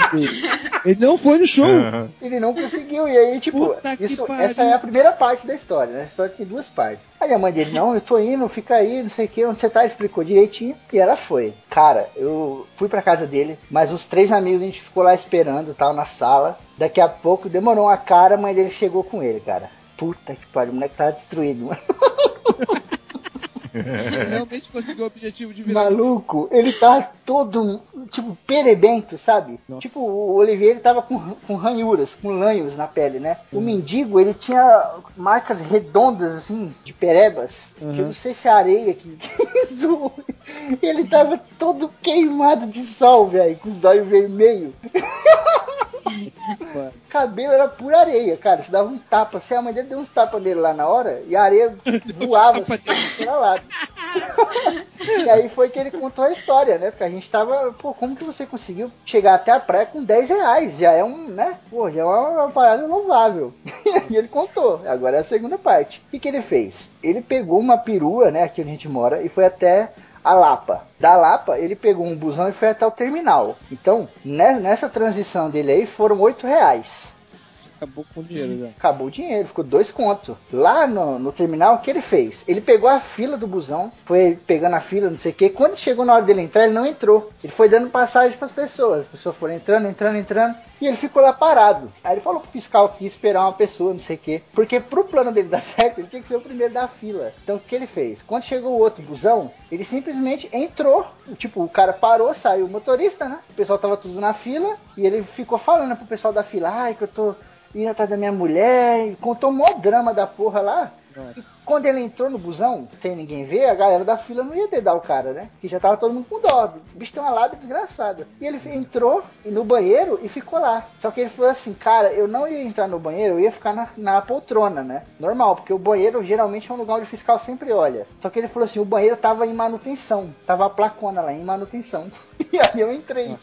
Ele não foi no show. Ele não conseguiu. E aí, tipo, isso, essa é a primeira parte da história, né? A história tem duas partes. Aí a mãe dele, não, eu tô indo, fica aí, não sei o que, onde você tá, Ele explicou direitinho. E ela foi. Cara, eu fui pra casa dele, mas os três amigos a gente ficou lá esperando, tal, na sala. Daqui a pouco demorou uma cara, a mãe dele chegou com ele, cara. Puta que pariu, o moleque tava destruído, mano. Realmente conseguiu o objetivo de virar. Maluco, ele tava todo, tipo, perebento, sabe? Nossa. Tipo, o Oliveira ele tava com, com ranhuras, com lanhos na pele, né? O mendigo, ele tinha marcas redondas, assim, de perebas, que eu Uhum. não sei se é areia que, que zoou. Ele tava todo queimado de sol, velho, com os olhos vermelhos. cabelo era pura areia, cara. Você dava um tapa, assim, a mãe dele deu uns tapas nele lá na hora e a areia voava assim, pra lado. e aí foi que ele contou a história, né? Porque a gente tava, pô, como que você conseguiu chegar até a praia com 10 reais? Já é um, né? Pô, já é uma, uma parada louvável. e ele contou. Agora é a segunda parte. O que, que ele fez? Ele pegou uma perua, né? Aqui onde a gente mora, e foi até a Lapa. Da Lapa, ele pegou um busão e foi até o terminal. Então, ne- nessa transição dele aí, foram 8 reais. Acabou com o dinheiro já. Acabou o dinheiro, ficou dois contos. Lá no, no terminal, o que ele fez? Ele pegou a fila do busão, foi pegando a fila, não sei o que. Quando chegou na hora dele entrar, ele não entrou. Ele foi dando passagem para as pessoas. As pessoas foram entrando, entrando, entrando. E ele ficou lá parado. Aí ele falou pro fiscal que ia esperar uma pessoa, não sei o que. Porque pro plano dele dar certo, ele tinha que ser o primeiro da fila. Então o que ele fez? Quando chegou o outro busão, ele simplesmente entrou. Tipo, o cara parou, saiu o motorista, né? O pessoal tava tudo na fila. E ele ficou falando pro pessoal da fila: Ai, que eu tô indo atrás da minha mulher. Contou o maior drama da porra lá. E Nossa. quando ele entrou no busão, sem ninguém ver, a galera da fila não ia dedar o cara, né? Que já tava todo mundo com dó. O bicho tem uma lábia desgraçada. E ele entrou no banheiro e ficou lá. Só que ele falou assim, cara, eu não ia entrar no banheiro, eu ia ficar na, na poltrona, né? Normal, porque o banheiro geralmente é um lugar onde o fiscal sempre olha. Só que ele falou assim, o banheiro tava em manutenção. Tava a placona lá, em manutenção. E aí eu entrei.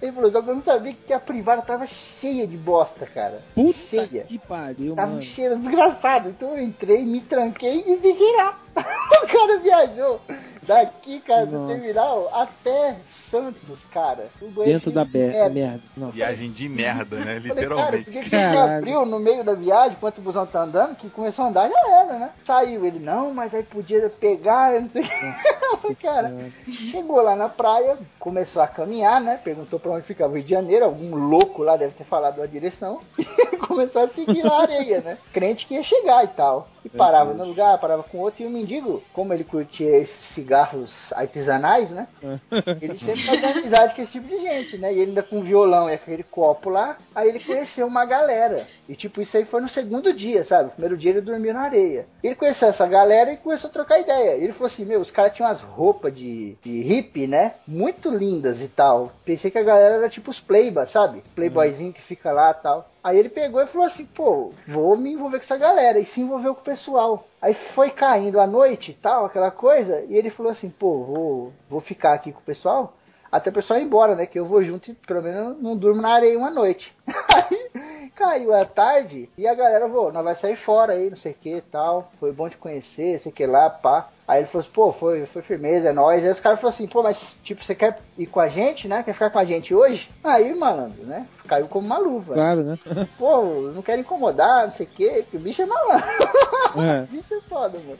Ele falou, só que eu não sabia que a privada tava cheia de bosta, cara. Puta cheia. que pariu, Tava um mano. cheiro desgraçado. Então eu entrei, me tranquei e fiquei lá. o cara viajou daqui, cara, do Nossa. terminal até Santos, cara. Dentro da de be- merda. merda. Viagem de merda, né? Falei, cara, Literalmente. por que que você Caralho. abriu no meio da viagem, enquanto o busão tá andando, que começou a andar, já era, né? Saiu ele, não, mas aí podia pegar, eu não sei o que. Cara, Senhora. Chegou lá na praia, começou a caminhar, né? Perguntou pra onde ficava o Rio de Janeiro, algum louco lá deve ter falado a direção. E começou a seguir na areia, né? Crente que ia chegar e tal. E Meu parava Deus. no lugar, parava com outro. E o mendigo, como ele curtia esses cigarros artesanais, né? Ele sempre fazia amizade com esse tipo de gente, né? E ele ainda com violão e aquele copo lá. Aí ele conheceu uma galera. E tipo, isso aí foi no segundo dia, sabe? O primeiro dia ele dormiu na areia. Ele conheceu essa galera e começou a trocar ideia. Ele falou assim: Meu, os caras tinham umas roupas de, de hippie, né? Muito lindas e tal. Pensei que a galera era tipo os playboy, sabe? Playboyzinho que fica lá e tal. Aí ele pegou e falou assim: Pô, vou me envolver com essa galera. E se envolveu com o pessoal. Aí foi caindo a noite e tal, aquela coisa. E ele falou assim: Pô, vou, vou ficar aqui com o pessoal até o pessoal ir embora, né? Que eu vou junto e pelo menos não durmo na areia uma noite. Caiu a tarde e a galera, pô, nós vai sair fora aí, não sei o que tal. Foi bom te conhecer, sei que lá, pá. Aí ele falou assim, pô, foi, foi firmeza, é nóis. Aí os caras falaram assim, pô, mas tipo, você quer ir com a gente, né? Quer ficar com a gente hoje? Aí, malandro, né? Caiu como uma luva. Claro, né? Pô, não quero incomodar, não sei o que, que o bicho é malandro. É. O bicho é foda, mano.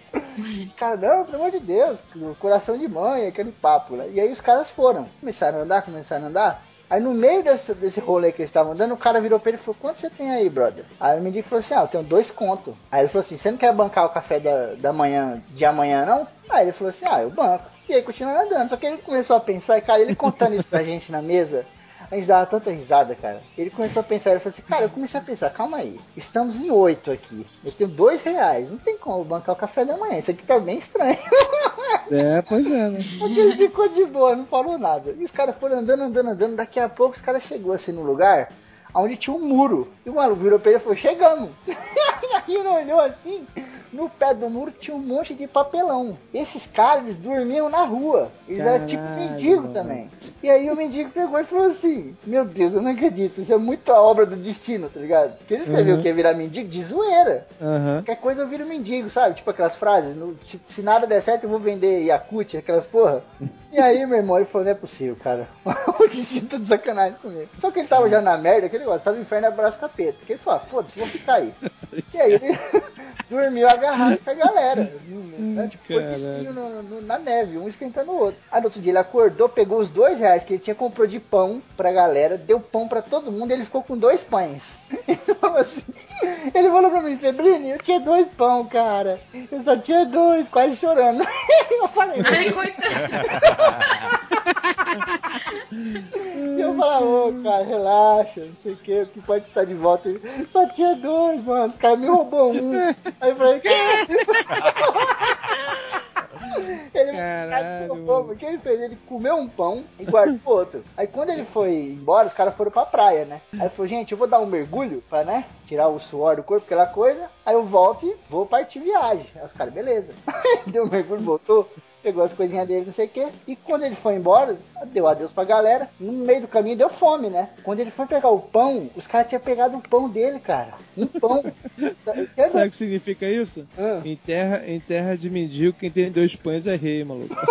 Os caras, não, pelo amor de Deus, coração de mãe, aquele papo, né? E aí os caras foram. Começaram a andar, começaram a andar. Aí no meio desse, desse rolê que eles estavam andando, o cara virou pra ele e falou, quanto você tem aí, brother? Aí o mendigo falou assim, ah, eu tenho dois contos. Aí ele falou assim, você não quer bancar o café da, da manhã, de amanhã, não? Aí ele falou assim, ah, eu banco. E aí continuou andando. Só que ele começou a pensar, e cara, ele contando isso pra gente na mesa, a gente dava tanta risada, cara. Ele começou a pensar, ele falou assim, cara, eu comecei a pensar, calma aí, estamos em oito aqui. Eu tenho dois reais, não tem como bancar o café da manhã. Isso aqui tá bem estranho. É, pois é, né? Só que ele ficou de boa, não falou nada. E os caras foram andando, andando, andando. Daqui a pouco os caras chegou assim no lugar onde tinha um muro. E o maluco virou pra ele e falou, chegamos. Aí ele olhou assim, no pé do muro tinha um monte de papelão. Esses caras, eles dormiam na rua. Eles eram tipo Caralho, mendigo também. E aí o mendigo pegou e falou assim, meu Deus, eu não acredito, isso é muito a obra do destino, tá ligado? Porque ele escreveu Uhum. que ia virar mendigo de zoeira. Aham. Qualquer coisa eu viro mendigo, sabe? Tipo aquelas frases, no- se, se nada der certo eu vou vender Yakut, aquelas porra. E aí, meu irmão, ele falou, não é possível, cara. o destino tá de sacanagem comigo. Só que ele tava já na merda, aquele negócio, tava no inferno abraço capeta. Que ele falou, ah, foda-se, vou ficar aí. E aí ele dormiu agarrado com a galera. Né? Tipo, foi piscinho no- no- na neve, um esquentando o outro. Aí no outro dia ele acordou, pegou os dois reais que ele tinha comprou de pão pra galera, deu pão pra todo mundo e ele ficou com dois pães. Ele falou assim, ele falou pra mim, Febrini, eu tinha dois pão, cara. Eu só tinha dois, quase chorando. Eu falei, Ai, coitado. E eu falava, ô cara, relaxa, não sei o que, o que pode estar de volta. Ele, Só tinha dois, mano, os caras me roubou um. Aí eu falei, Ele Caralho, o que ele fez? Ele comeu um pão e guardou outro. Aí quando ele foi embora, os caras foram pra praia, né? Aí ele falou, gente, eu vou dar um mergulho pra, né, tirar o suor do corpo, aquela coisa. Aí eu volto e vou partir viagem. Aí os caras, beleza. Deu um mergulho, voltou. Pegou as coisinhas dele, não sei o que. E quando ele foi embora, deu adeus pra galera. No meio do caminho deu fome, né? Quando ele foi pegar o pão, os caras tinham pegado o pão dele, cara. Um pão. Sabe o que significa isso? Ah. Em terra, em terra de mendigo, quem tem dois pães é rei, maluco.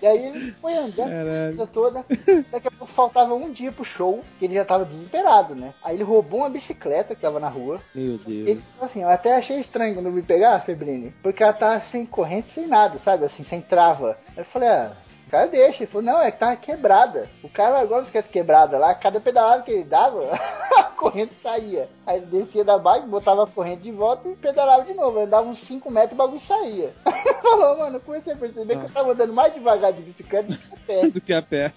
E aí ele foi andando a coisa toda. Daqui a pouco faltava um dia pro show, que ele já tava desesperado, né? Aí ele roubou uma bicicleta que tava na rua. Meu Ele Deus. falou assim, eu até achei estranho quando me pegar, Febrini, porque ela tava sem corrente, sem nada, sabe? Assim, sem trava. Aí eu falei, ah, o cara deixa. Ele falou, não, é que tava quebrada. O cara largou a bicicleta quebrada lá, cada pedalada que ele dava, a corrente saía. Aí ele descia da bike, botava a corrente de volta e pedalava de novo. Ele andava uns 5 metros e o bagulho saía. Falou, mano, eu comecei a perceber que eu tava andando mais devagar de bicicleta do que a pé. Do que a pé.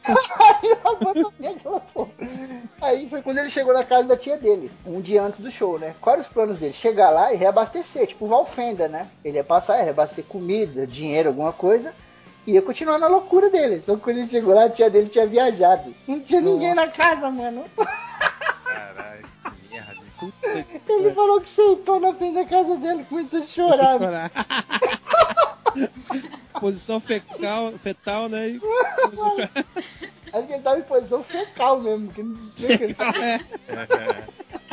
Aí. Aí foi quando ele chegou na casa da tia dele, um dia antes do show, né? Quais os planos dele? Chegar lá e reabastecer, tipo Valfenda, né? Ele ia passar, ia reabastecer comida, dinheiro, alguma coisa. E ia continuar na loucura dele. Só que quando ele chegou lá, a tia dele tinha viajado. Não tinha ninguém na casa, mano. Caralho, que merda. Puta que Ele falou que sentou na frente da casa dele e começou a chorar. chorar. Posição fecal, fetal, né? E. Acho que ele tava em posição fecal mesmo, que não desespero tava. É.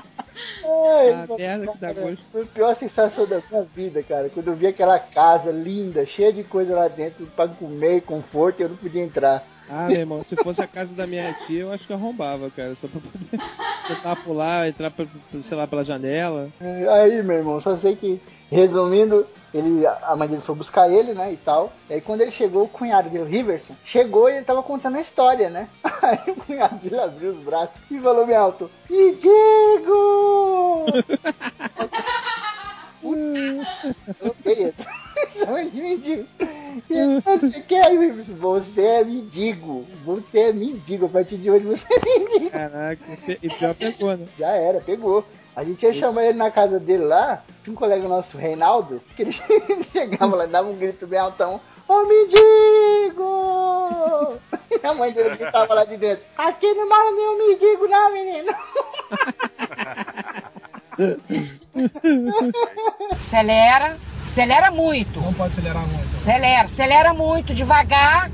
Ai, Ah, falou, merda que dá gosto. Foi a pior sensação da minha vida, cara. Quando eu vi aquela casa linda, cheia de coisa lá dentro pra comer e conforto, eu não podia entrar. Ah, meu irmão, se fosse a casa da minha tia, eu acho que arrombava, cara. Só pra poder tentar pular, entrar, pra, sei lá, pela janela. Aí, meu irmão, só sei que, resumindo, ele, a mãe dele foi buscar ele, né, e tal. E aí quando ele chegou, o cunhado dele, o Riverson, chegou e ele tava contando a história, né? Aí o cunhado dele abriu os braços e falou bem alto, Mendigo! Eu odeio. Chama de mendigo. E ele, "Ah, você quer? Você é mendigo. Você é mendigo. A partir de hoje você é mendigo. Caraca, e pior pegou, né? Já era, pegou. A gente ia chamar ele na casa dele lá, tinha um colega nosso, Reinaldo, que ele chegava lá, dava um grito bem altão, Ô mendigo! E a mãe dele gritava lá de dentro, aqui não mora nenhum mendigo não, menino! Acelera. Acelera muito. Não pode acelerar muito. Acelera, acelera muito, devagar.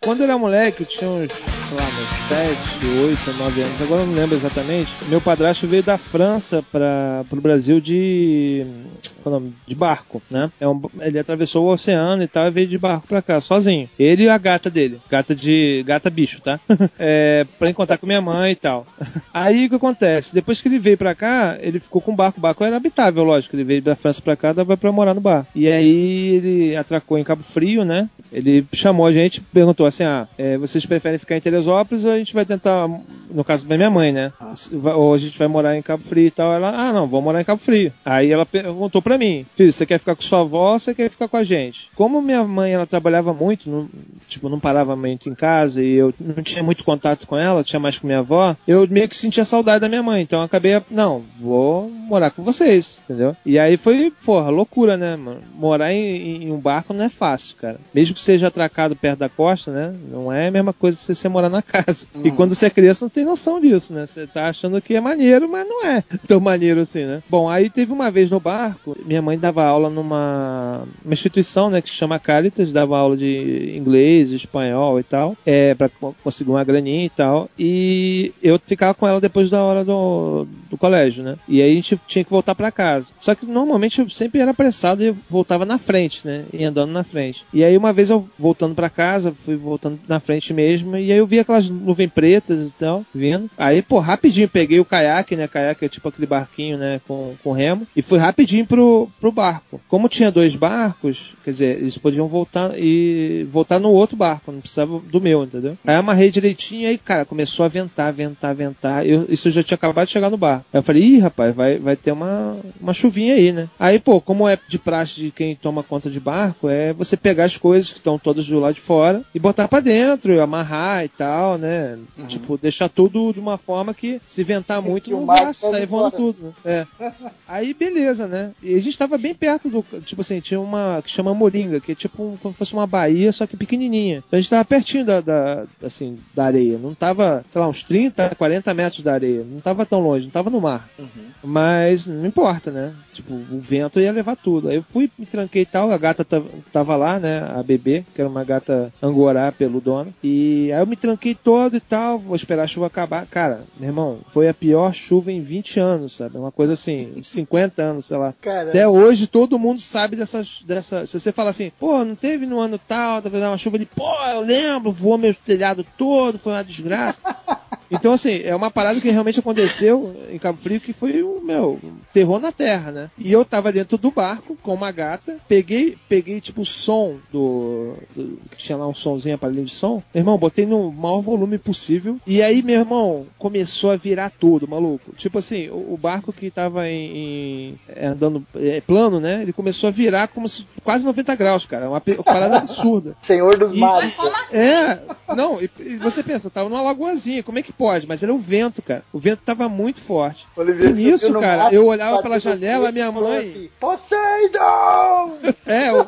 Quando eu era moleque, eu tinha uns, sei lá, uns 7, 8, 9 anos, agora eu não lembro exatamente. Meu padrasto veio da França para o Brasil de. é? De barco, né? É um, ele atravessou o oceano e tal e veio de barco pra cá, sozinho. Ele e a gata dele. Gata de. gata bicho, tá? é, pra encontrar com minha mãe e tal. Aí o que acontece? Depois que ele veio pra cá, ele ficou com o barco. O barco era habitável, lógico. Ele veio da França pra cá, dava pra morar no bar. E aí ele atracou em Cabo Frio, né? Ele chamou a gente, perguntou assim: ah, é, vocês preferem ficar em Teresópolis ou a gente vai tentar, no caso da minha mãe, né? Ou a gente vai morar em Cabo Frio e tal. Ela, ah, não, vamos morar em Cabo Frio. Aí ela perguntou pra mim: filho, você quer ficar com sua avó ou você quer ficar com a gente? Como minha mãe, ela trabalhava muito, não, tipo, não parava muito em casa e eu não tinha muito contato com ela, tinha mais com minha avó, eu meio que sentia saudade da minha mãe. Então eu acabei, não, vou morar com vocês, entendeu? E aí foi, porra, loucura, né, mano? Morar em, em um barco não é fácil, cara. Mesmo que seja atracado perto da costa, né? Não é a mesma coisa se você morar na casa. Uhum. E quando você é criança, não tem noção disso, né? Você tá achando que é maneiro, mas não é tão maneiro assim, né? Bom, aí teve uma vez no barco, minha mãe dava aula numa uma instituição, né, que se chama Caritas, dava aula de inglês, espanhol e tal, é, pra conseguir uma graninha e tal. E eu ficava com ela depois da hora do, do colégio, né? E aí a gente tinha que voltar para casa. Só que normalmente eu sempre era apressado e voltava na frente, né? E andando na frente. E aí uma vez eu voltando para casa, fui voltando na frente mesmo, e aí eu vi aquelas nuvens pretas e tal, vindo. Aí, pô, rapidinho peguei o caiaque, né? Caiaque é tipo aquele barquinho, né? Com, com remo, e fui rapidinho pro, pro barco. Como tinha dois barcos, quer dizer, eles podiam voltar e voltar no outro barco, não precisava do meu, entendeu? Aí amarrei direitinho aí, cara, começou a ventar, ventar, ventar. Eu, isso eu já tinha acabado de chegar no bar. Aí eu falei, ih, rapaz, vai, vai ter uma, uma chuvinha aí, né? Aí, pô, como é de praxe de quem toma conta de barco, é você pegar as coisas que estão todas do lado de fora e botar para dentro, amarrar e tal, né? Uhum. Tipo, deixar tudo de uma forma que se ventar muito não vá sair voando tudo. Né? É. Aí, beleza, né? E a gente tava bem perto do. Tipo assim, tinha uma que chama Moringa, que é tipo um, como se fosse uma baía, só que pequenininha. Então a gente tava pertinho da, da, assim, da areia. Não tava, sei lá, uns 30, 40 metros da areia. Não tava tão longe, não tava no mar. Uhum. Mas não importa, né? Tipo, o vento ia levar tudo. Aí eu fui, me tranquei e tal, a gata tava lá, né? A bebê, que era uma gata angorá peludona. E aí eu me tranquei todo e tal, vou esperar a chuva acabar. Cara, meu irmão, foi a pior chuva em 20 anos, sabe? Uma coisa assim, 50 anos, sei lá. Caramba. Até hoje todo mundo sabe dessas, dessa. Se você fala assim, pô, não teve no ano tal, tava uma chuva de, pô, eu lembro, voou meu telhado todo, foi uma desgraça. Então, assim, é uma parada que realmente aconteceu em Cabo Frio que foi o meu terror na terra, né? E eu tava dentro do barco com uma gata, peguei, peguei tipo o som do, do que tinha lá um somzinho aparelho de som. Meu irmão, botei no maior volume possível. E aí, meu irmão, começou a virar tudo, maluco. Tipo assim, o, o barco que tava em, em é, andando é, plano, né? Ele começou a virar como se quase 90 graus, cara. Uma, uma parada absurda. Senhor dos mares. Assim? É, não, e, e, você pensa, eu tava numa lagoazinha, como é que pode? Mas era o vento, cara. O vento tava muito forte. Olivier, e nisso, cara, eu olhava pela janela, minha mãe. Assim, Poseidon! é, eu...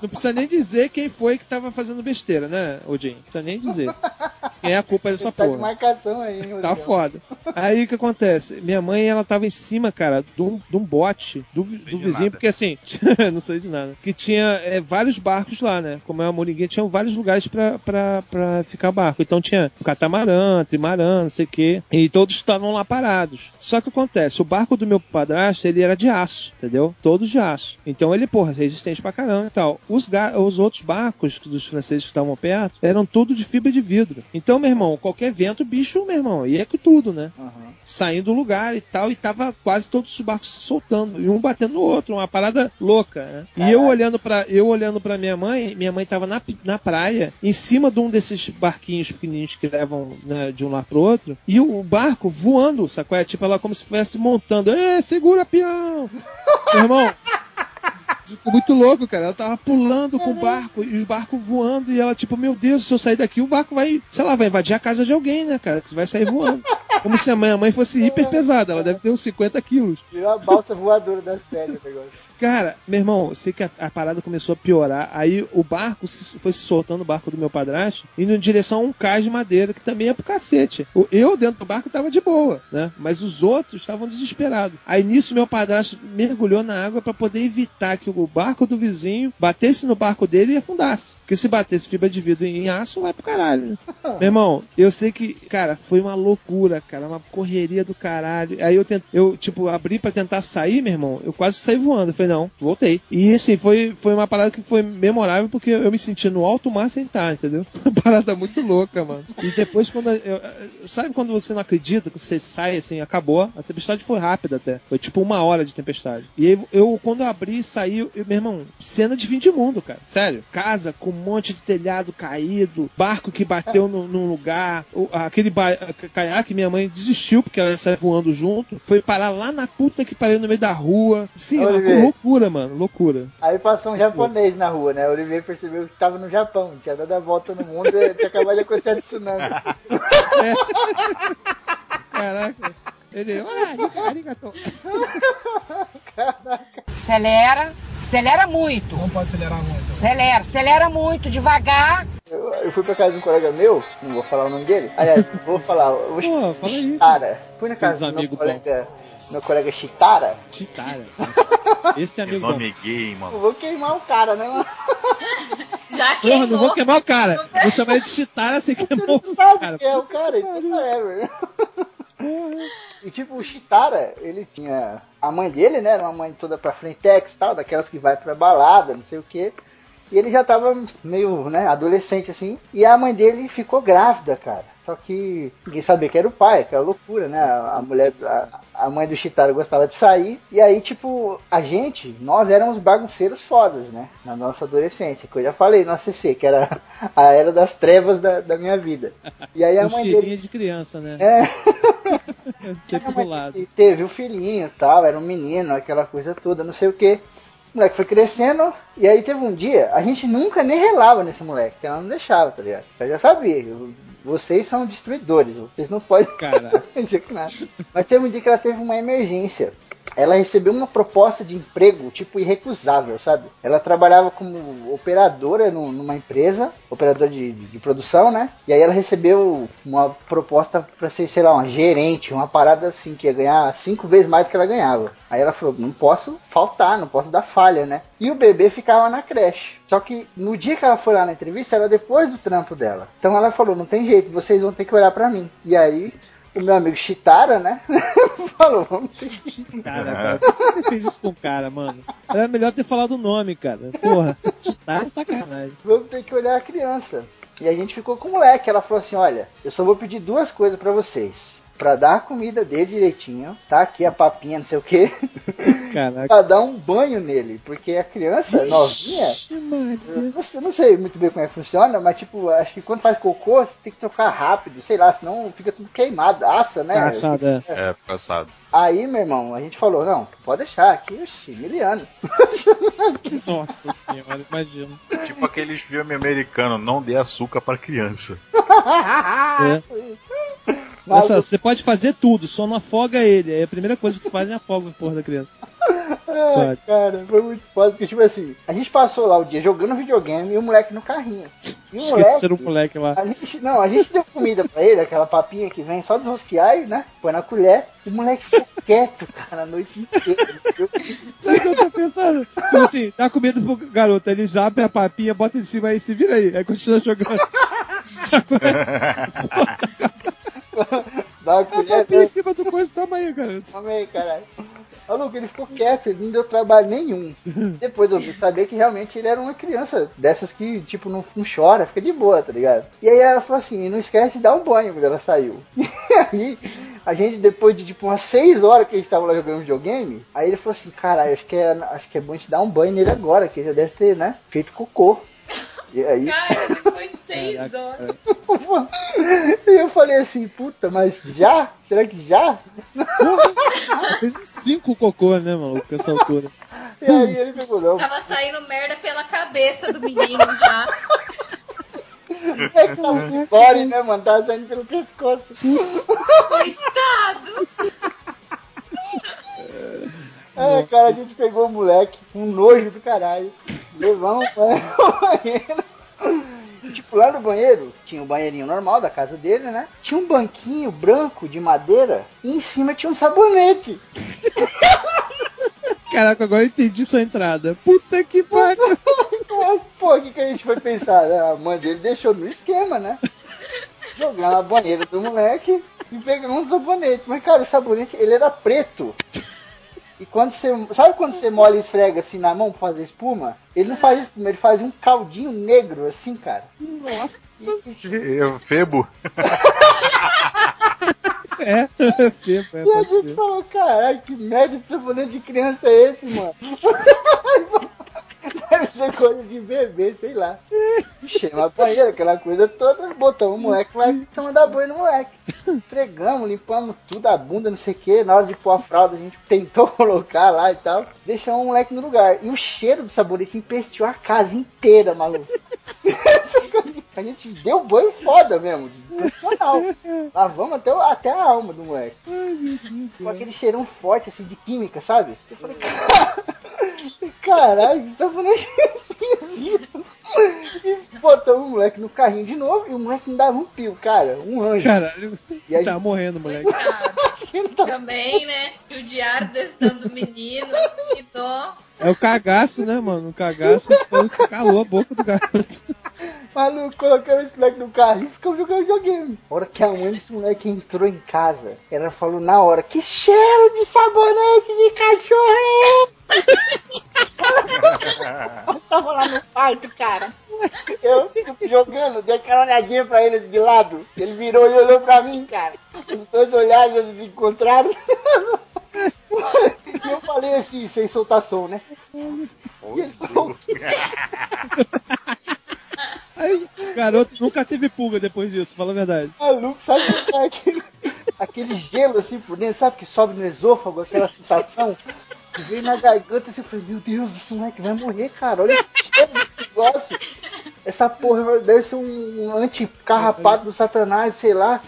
não precisa nem dizer quem foi que tava fazendo besteira, né, Odin? Não precisa nem dizer. Quem é a culpa dessa tá porra? De marcação aí, Tá foda. Aí o que acontece? Minha mãe, ela tava em cima, cara, de um, de um bote do, do vizinho, nada. porque assim, não sei de nada. Que tinha é, vários barcos lá, né? Como é uma moringuinha, tinha vários lugares pra, pra, pra ficar barco. Então tinha catamarã, trimarã, não sei o quê. E todos estavam lá parados. Só que acontece, o barco do meu padrasto, ele era de aço, entendeu? Todos de aço. Então ele, porra, resistente pra caramba e tal. Os, os outros barcos dos franceses que estavam perto eram tudo de fibra de vidro. Então, meu irmão, qualquer vento, bicho, meu irmão, ia com tudo, né? Uhum. Saindo do lugar e tal, e tava quase todos os barcos se soltando, e um batendo no outro, uma parada louca, né? E eu olhando para eu olhando para minha mãe, minha mãe tava na, na praia, em cima de um desses barquinhos pequenininhos que levam né, de um lado pro outro, e o barco voando, sacou? É tipo ela como se estivesse montando. Ê, segura, peão! Meu irmão, muito louco, cara. Ela tava pulando com o barco e os barcos voando e ela, tipo, meu Deus, se eu sair daqui, o barco vai, sei lá, vai invadir a casa de alguém, né, cara? Que vai sair voando. Como se a minha mãe fosse hiper pesada, ela deve ter uns 50 quilos. Virou a balsa voadora da série o negócio. Cara, meu irmão, eu sei que a, a parada começou a piorar. Aí o barco se- foi se soltando, o barco do meu padrasto, indo em direção a um cais de madeira que também é pro cacete. Eu dentro do barco tava de boa, né? Mas os outros estavam desesperados. Aí nisso meu padrasto mergulhou na água pra poder evitar que o barco do vizinho batesse no barco dele e afundasse. Porque se batesse fibra de vidro em aço, vai pro caralho, né? Meu irmão, eu sei que, cara, foi uma loucura, cara, uma correria do caralho. Aí eu tento, eu, tipo, abri pra tentar sair, meu irmão, eu quase saí voando. Eu falei, não, voltei. E assim, foi, foi uma parada que foi memorável porque eu me senti no alto mar sem estar, entendeu? Uma parada muito louca, mano. E depois, quando. eu- sabe quando você não acredita que você sai assim, acabou? A tempestade foi rápida até. Foi tipo uma hora de tempestade. E aí, eu, quando eu abri e saí, eu, meu irmão, cena de fim de mundo, cara. Sério. Casa com um monte de telhado caído, barco que bateu no, num lugar, o- aquele ba- caiaque, minha mãe desistiu porque ela saiu voando junto, foi parar lá na puta que pariu no meio da rua. Sim, velho. loucura, mano, loucura. Aí passou um japonês na rua, né? O Olivier percebeu que tava no Japão, tinha dado a volta no mundo e tinha acabado de acontecer a tsunami. Caraca. Ele, ah, arigato. Acelera, acelera muito. Não pode acelerar muito. Acelera, acelera muito, devagar. Eu, eu fui pra casa de um colega meu, não vou falar o nome dele. Aliás, vou falar, eu Pô, fala aí. Chitara. Fui na casa do meu colega, meu colega Chitara. Chitara. Esse amigo bom. nome gay, Eu mano. vou queimar o cara, né, mano? Já queimou. não vou queimar o cara. Vou chamar ele de Chitara sem queimar o Você sabe cara. quem é o cara, então whatever. E tipo, o Chitara, ele tinha. A mãe dele, né? Era uma mãe toda pra frentex e tal, daquelas que vai pra balada, não sei o que. E ele já tava meio, né, adolescente assim. E a mãe dele ficou grávida, cara. Só que ninguém sabia que era o pai, que era loucura, né? A mulher, a, a mãe do Chitara gostava de sair. E aí, tipo, a gente, nós éramos bagunceiros fodas, né? Na nossa adolescência. Que eu já falei no ACC, que era a era das trevas da, da minha vida. E aí a Um mãe dele. de criança, né? É, Tempo do lado. e teve o filhinho e tal, era um menino, aquela coisa toda, não sei o que. O moleque foi crescendo, e aí teve um dia, a gente nunca nem relava nesse moleque, que ela não deixava, tá ligado? Eu já sabia, vocês são destruidores, vocês não podem nada. Mas teve um dia que ela teve uma emergência. Ela recebeu uma proposta de emprego, tipo, irrecusável, sabe? Ela trabalhava como operadora num- numa empresa, operadora de, de- de produção, né? E aí ela recebeu uma proposta pra ser, sei lá, uma gerente, uma parada assim, que ia ganhar cinco vezes mais do que ela ganhava. Aí ela falou, não posso faltar, não posso dar falha, né? E o bebê ficava na creche. Só que no dia que ela foi lá na entrevista, era depois do trampo dela. Então ela falou, não tem jeito, vocês vão ter que olhar pra mim. E aí o meu amigo Chitara, né? falou, vamos ter que Cara, cara, por que você fez isso com o cara, mano? Era melhor ter falado o nome, cara. Porra, tá sacanagem. vamos ter que olhar a criança. E a gente ficou com o moleque. Ela falou assim: olha, eu só vou pedir duas coisas pra vocês. Pra dar a comida dele direitinho, tá? Aqui a papinha, não sei o que. Caraca. pra dar um banho nele. Porque a criança novinha, eu não sei, eu não sei muito bem como é que funciona, mas tipo, acho que quando faz cocô, você tem que trocar rápido, sei lá, senão fica tudo queimado, assa, né? Caçada. É, passado. Aí, meu irmão, a gente falou, não, pode deixar aqui, oxi, miliano. Nossa senhora, imagina. Tipo aqueles filmes americanos, não dê açúcar pra criança. É. Mas Olha só, você pode fazer tudo, só não afoga ele. Aí a primeira coisa que faz é afoga a porra da criança. Ai, Pode. cara, foi muito foda, porque tipo assim, a gente passou lá o dia jogando videogame e o moleque no carrinho. E o moleque, o moleque lá. a gente, não, a gente deu comida pra ele, aquela papinha que vem só desrosquear, e, né? Põe na colher, e o moleque ficou quieto, cara, a noite inteira. Sabe o que eu tô pensando? Tipo assim, dá comida pro garoto, ele já abre a papinha, bota em cima aí, se vira aí. Aí continua jogando. Dá uma colher, papinha em cima do coisa, toma aí, garoto. Toma aí, caralho. Maluco, ele ficou quieto, ele não deu trabalho nenhum. Depois eu saber que realmente ele era uma criança dessas que, tipo, não, não chora, fica de boa, tá ligado? E aí ela falou assim, não esquece de dar um banho quando ela saiu. E aí, a gente, depois de tipo umas 6 horas que a gente tava lá jogando videogame, aí ele falou assim, caralho, acho que é, acho que é bom a gente dar um banho nele agora, que ele já deve ter, né, feito cocô. E aí, Cara, depois de seis horas. e eu falei assim, puta, mas já? Será que já? Fez uns cinco cocô, né, maluco, com essa altura. E aí ele pegou, não, Tava saindo merda pela cabeça do menino já. É que tá né, mano? Tá saindo pelo pescoço. Coitado! É, cara, a gente pegou o moleque, um nojo do caralho. Levamos pra banheiro. Tipo, lá no banheiro, tinha o um banheirinho normal da casa dele, né? Tinha um banquinho branco de madeira e em cima tinha um sabonete. Caraca, agora eu entendi sua entrada. Puta que pariu. Pô, o que, que a gente foi pensar? A mãe dele deixou no esquema, né? Jogar na banheira do moleque e pegar um sabonete. Mas, cara, o sabonete, ele era preto. E quando você. Sabe quando você molha e esfrega assim na mão pra fazer espuma? Ele não faz espuma, ele faz um caldinho negro assim, cara. Nossa. Eu, Febo. É, febo, é, E a gente falou, caralho, que merda de sabonete de criança é esse, mano? Deve ser coisa de bebê, sei lá. Chama a banheira, aquela coisa toda, botamos o moleque lá em cima da banha no moleque. Pregamos, limpamos tudo, a bunda, não sei o que. Na hora de pôr a fralda, a gente tentou colocar lá e tal. Deixamos o moleque no lugar. E o cheiro do sabonete empesteou a casa inteira, maluco. A gente deu banho foda mesmo, profissional. Lavamos até, até a alma do moleque. Com aquele cheirão forte, assim, de química, sabe? Eu falei, caralho, que sabonete esquisito. E botamos o moleque no carrinho de novo e o moleque não dava um pio, cara. Um anjo. Caralho, E aí- tá morrendo, moleque. Tá- Também, né? Judiaram desse tanto do menino. Que dó. É o cagaço, né, mano? O cagaço foi o que calou a boca do garoto. Maluco, colocamos esse moleque no carrinho e ficamos jogando videogame. A hora que a mãe desse moleque entrou em casa, ela falou na hora, que cheiro de sabonete de cachorro é esse? Eu tava lá no quarto, cara. Eu fico jogando, dei aquela olhadinha pra ele de lado. Ele virou e olhou pra mim, cara. Os dois olhares eles se encontraram. E eu falei assim, sem soltar som, né? E ele falou, Aí, garoto nunca teve pulga depois disso, fala a verdade. maluco, sabe é aquele, aquele gelo assim por dentro, sabe que sobe no esôfago, aquela sensação que vem na garganta e fala, meu Deus, esse moleque vai morrer, cara, olha desse negócio. Essa porra deve ser um anticarrapato do satanás, sei lá.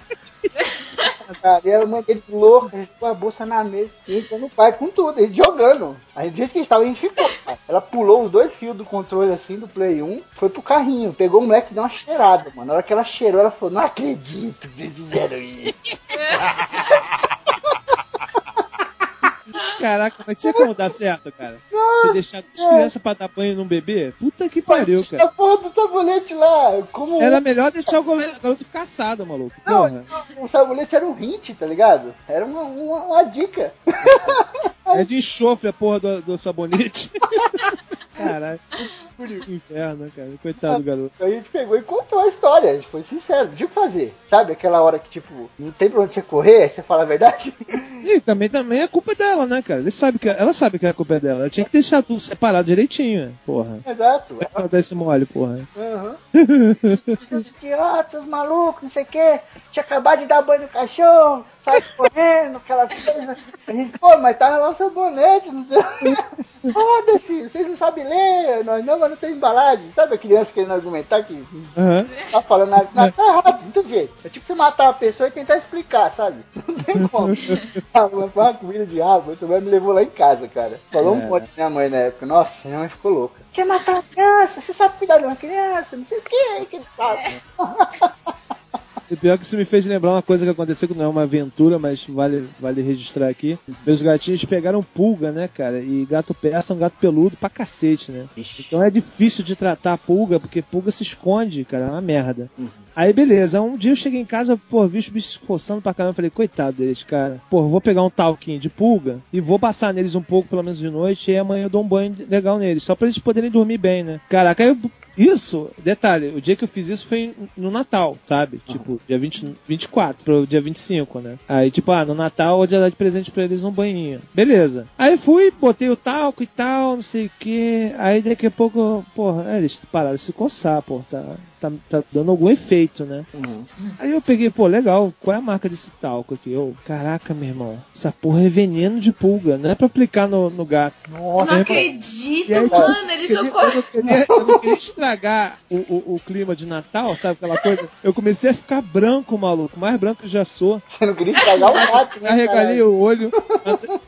Cara, e a mãe dele a gente pôs a bolsa na mesa e entrou no quarto com tudo, ele jogando. Aí do jeito que estava, a gente ficou. cara. Ela pulou os dois fios do controle assim, do Play 1, foi pro carrinho, pegou o moleque e deu uma cheirada, mano. Na hora que ela cheirou, ela falou, não acredito que vocês fizeram isso. Caraca, mas tinha como dar certo, cara. Você deixar as crianças pra dar banho num bebê? Puta que pariu, cara. A porra do sabonete lá, como. Era melhor deixar o gole- garoto ficar assado, maluco. Não, o sabonete era um hint, tá ligado? Era uma, uma, uma dica. É de enxofre a porra do, do sabonete. Caralho. Que inferno, cara. Coitado do garoto. Aí a gente pegou e contou a história. A gente foi sincero, não tinha o que fazer. Sabe aquela hora que, tipo, não tem pra onde você correr, você fala a verdade? E também, também é culpa dela, né, cara? Ele sabe que, ela sabe que a culpa é dela. Ela tinha que deixar tudo separado direitinho, porra. Exato. Ela dá esse mole, porra. Aham. Seus idiotas, malucos, não sei o que. Tinha acabado de dar banho no cachorro, sai correndo, aquela coisa. A gente, pô, mas tava lá o sabonete, não sei o. Foda-se, vocês não sabem ler, nós não, mas não tem embalagem. Sabe a criança querendo argumentar que Aham. tá falando nada, nada tá errado, não tem jeito. É tipo você matar uma pessoa e tentar explicar, sabe? Não tem como. Ah, uma comida de água, essa mulher me levou lá em casa, cara. Falou um É. monte pra minha mãe na época. Nossa, minha mãe ficou louca. Quer matar uma criança? Você sabe cuidar de uma criança? Não sei o que que ele fala. E pior que isso me fez lembrar uma coisa que aconteceu, que não é uma aventura, mas vale, vale registrar aqui. Meus gatinhos pegaram pulga, né, cara? E gato persa é um gato peludo pra cacete, né? Então é difícil de tratar a pulga, porque pulga se esconde, cara, é uma merda. Aí beleza, um dia eu cheguei em casa, pô, vi os bichos se coçando pra caramba, falei, coitado deles, cara. Pô, vou pegar um talquinho de pulga e vou passar neles um pouco, pelo menos de noite, e amanhã eu dou um banho legal neles, só pra eles poderem dormir bem, né? Caraca, aí eu isso, detalhe, o dia que eu fiz isso foi no Natal, sabe? Tipo, dia 20, 24 pro dia 25, né? Aí, tipo, ah, no Natal eu ia dar de presente pra eles um banhinho. Beleza. Aí fui, botei o talco e tal, não sei o que. Aí daqui a pouco, porra, é, eles pararam de se coçar, pô, tá, tá, tá dando algum efeito, né? Aí eu peguei, pô, legal, qual é a marca desse talco aqui? Eu, caraca, meu irmão, essa porra é veneno de pulga, não é pra aplicar no, no gato. Eu não acredito, aí, mano. Ele eu, eu, socorreu. não queria, eu não queria estragar o, o, o clima de Natal, sabe aquela coisa? Eu comecei a ficar branco, maluco. Mais branco que eu já sou. Você não queria estragar o gato, né? Arregalei o olho.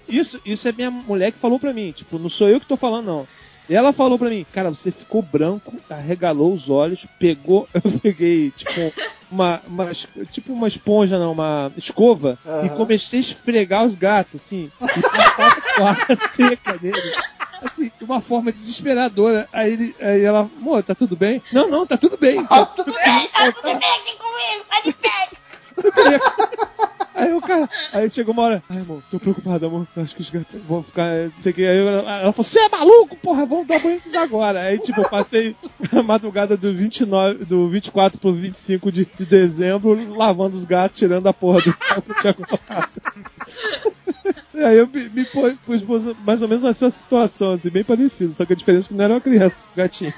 Isso, isso é minha mulher que falou pra mim. Tipo, não sou eu que tô falando, não. E ela falou pra mim, cara, você ficou branco, arregalou os olhos, pegou, eu peguei, tipo, uma, uma tipo uma esponja, não, uma escova, e Aham. comecei a esfregar os gatos, assim, e passava seca nele. Assim, de uma forma desesperadora. Aí, ele, aí ela, amor, tá tudo bem? Não, não, tá tudo bem. Tá tudo bem. Tá tudo bem aqui comigo, tá de aí chegou uma hora, ai amor, tô preocupado, amor, acho que os gatos vão ficar, não sei o que. Aí ela, ela falou, você é maluco, porra, vamos dar banho agora. Aí, tipo, eu passei a madrugada do 29, do 24 pro 25 de, de dezembro, lavando os gatos, tirando a porra do que tinha colocado. Aí eu me, me pus mais ou menos nessa situação, assim, bem parecido, só que a diferença é que não era uma criança, gatinho.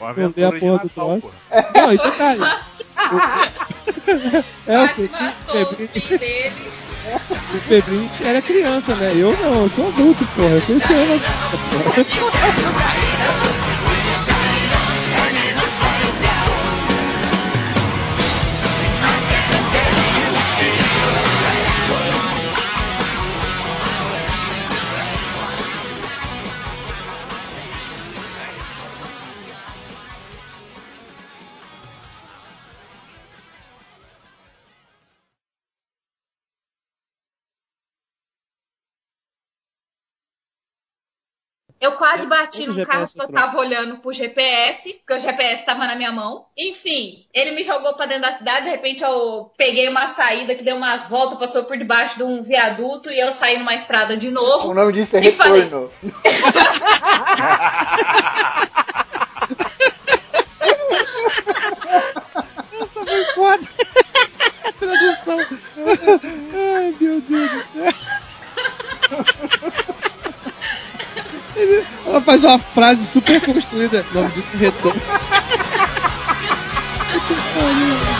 Uma dei a de porra do pô. Não, e detalhe. o- É, o Febrinho, dele. o Febrinho era criança, né? Eu não, eu sou adulto, porra. Eu tenho esse Eu quase bati Como num o carro que eu tava olhando pro GPS, porque o GPS tava na minha mão. Enfim, ele me jogou pra dentro da cidade, de repente eu peguei uma saída que deu umas voltas, passou por debaixo de um viaduto e eu saí numa estrada de O novo. nome disso é E falei- retorno. Essa foi foda. A tradução. Ai, meu Deus do céu. Ela faz uma frase super construída. O nome disso retorno.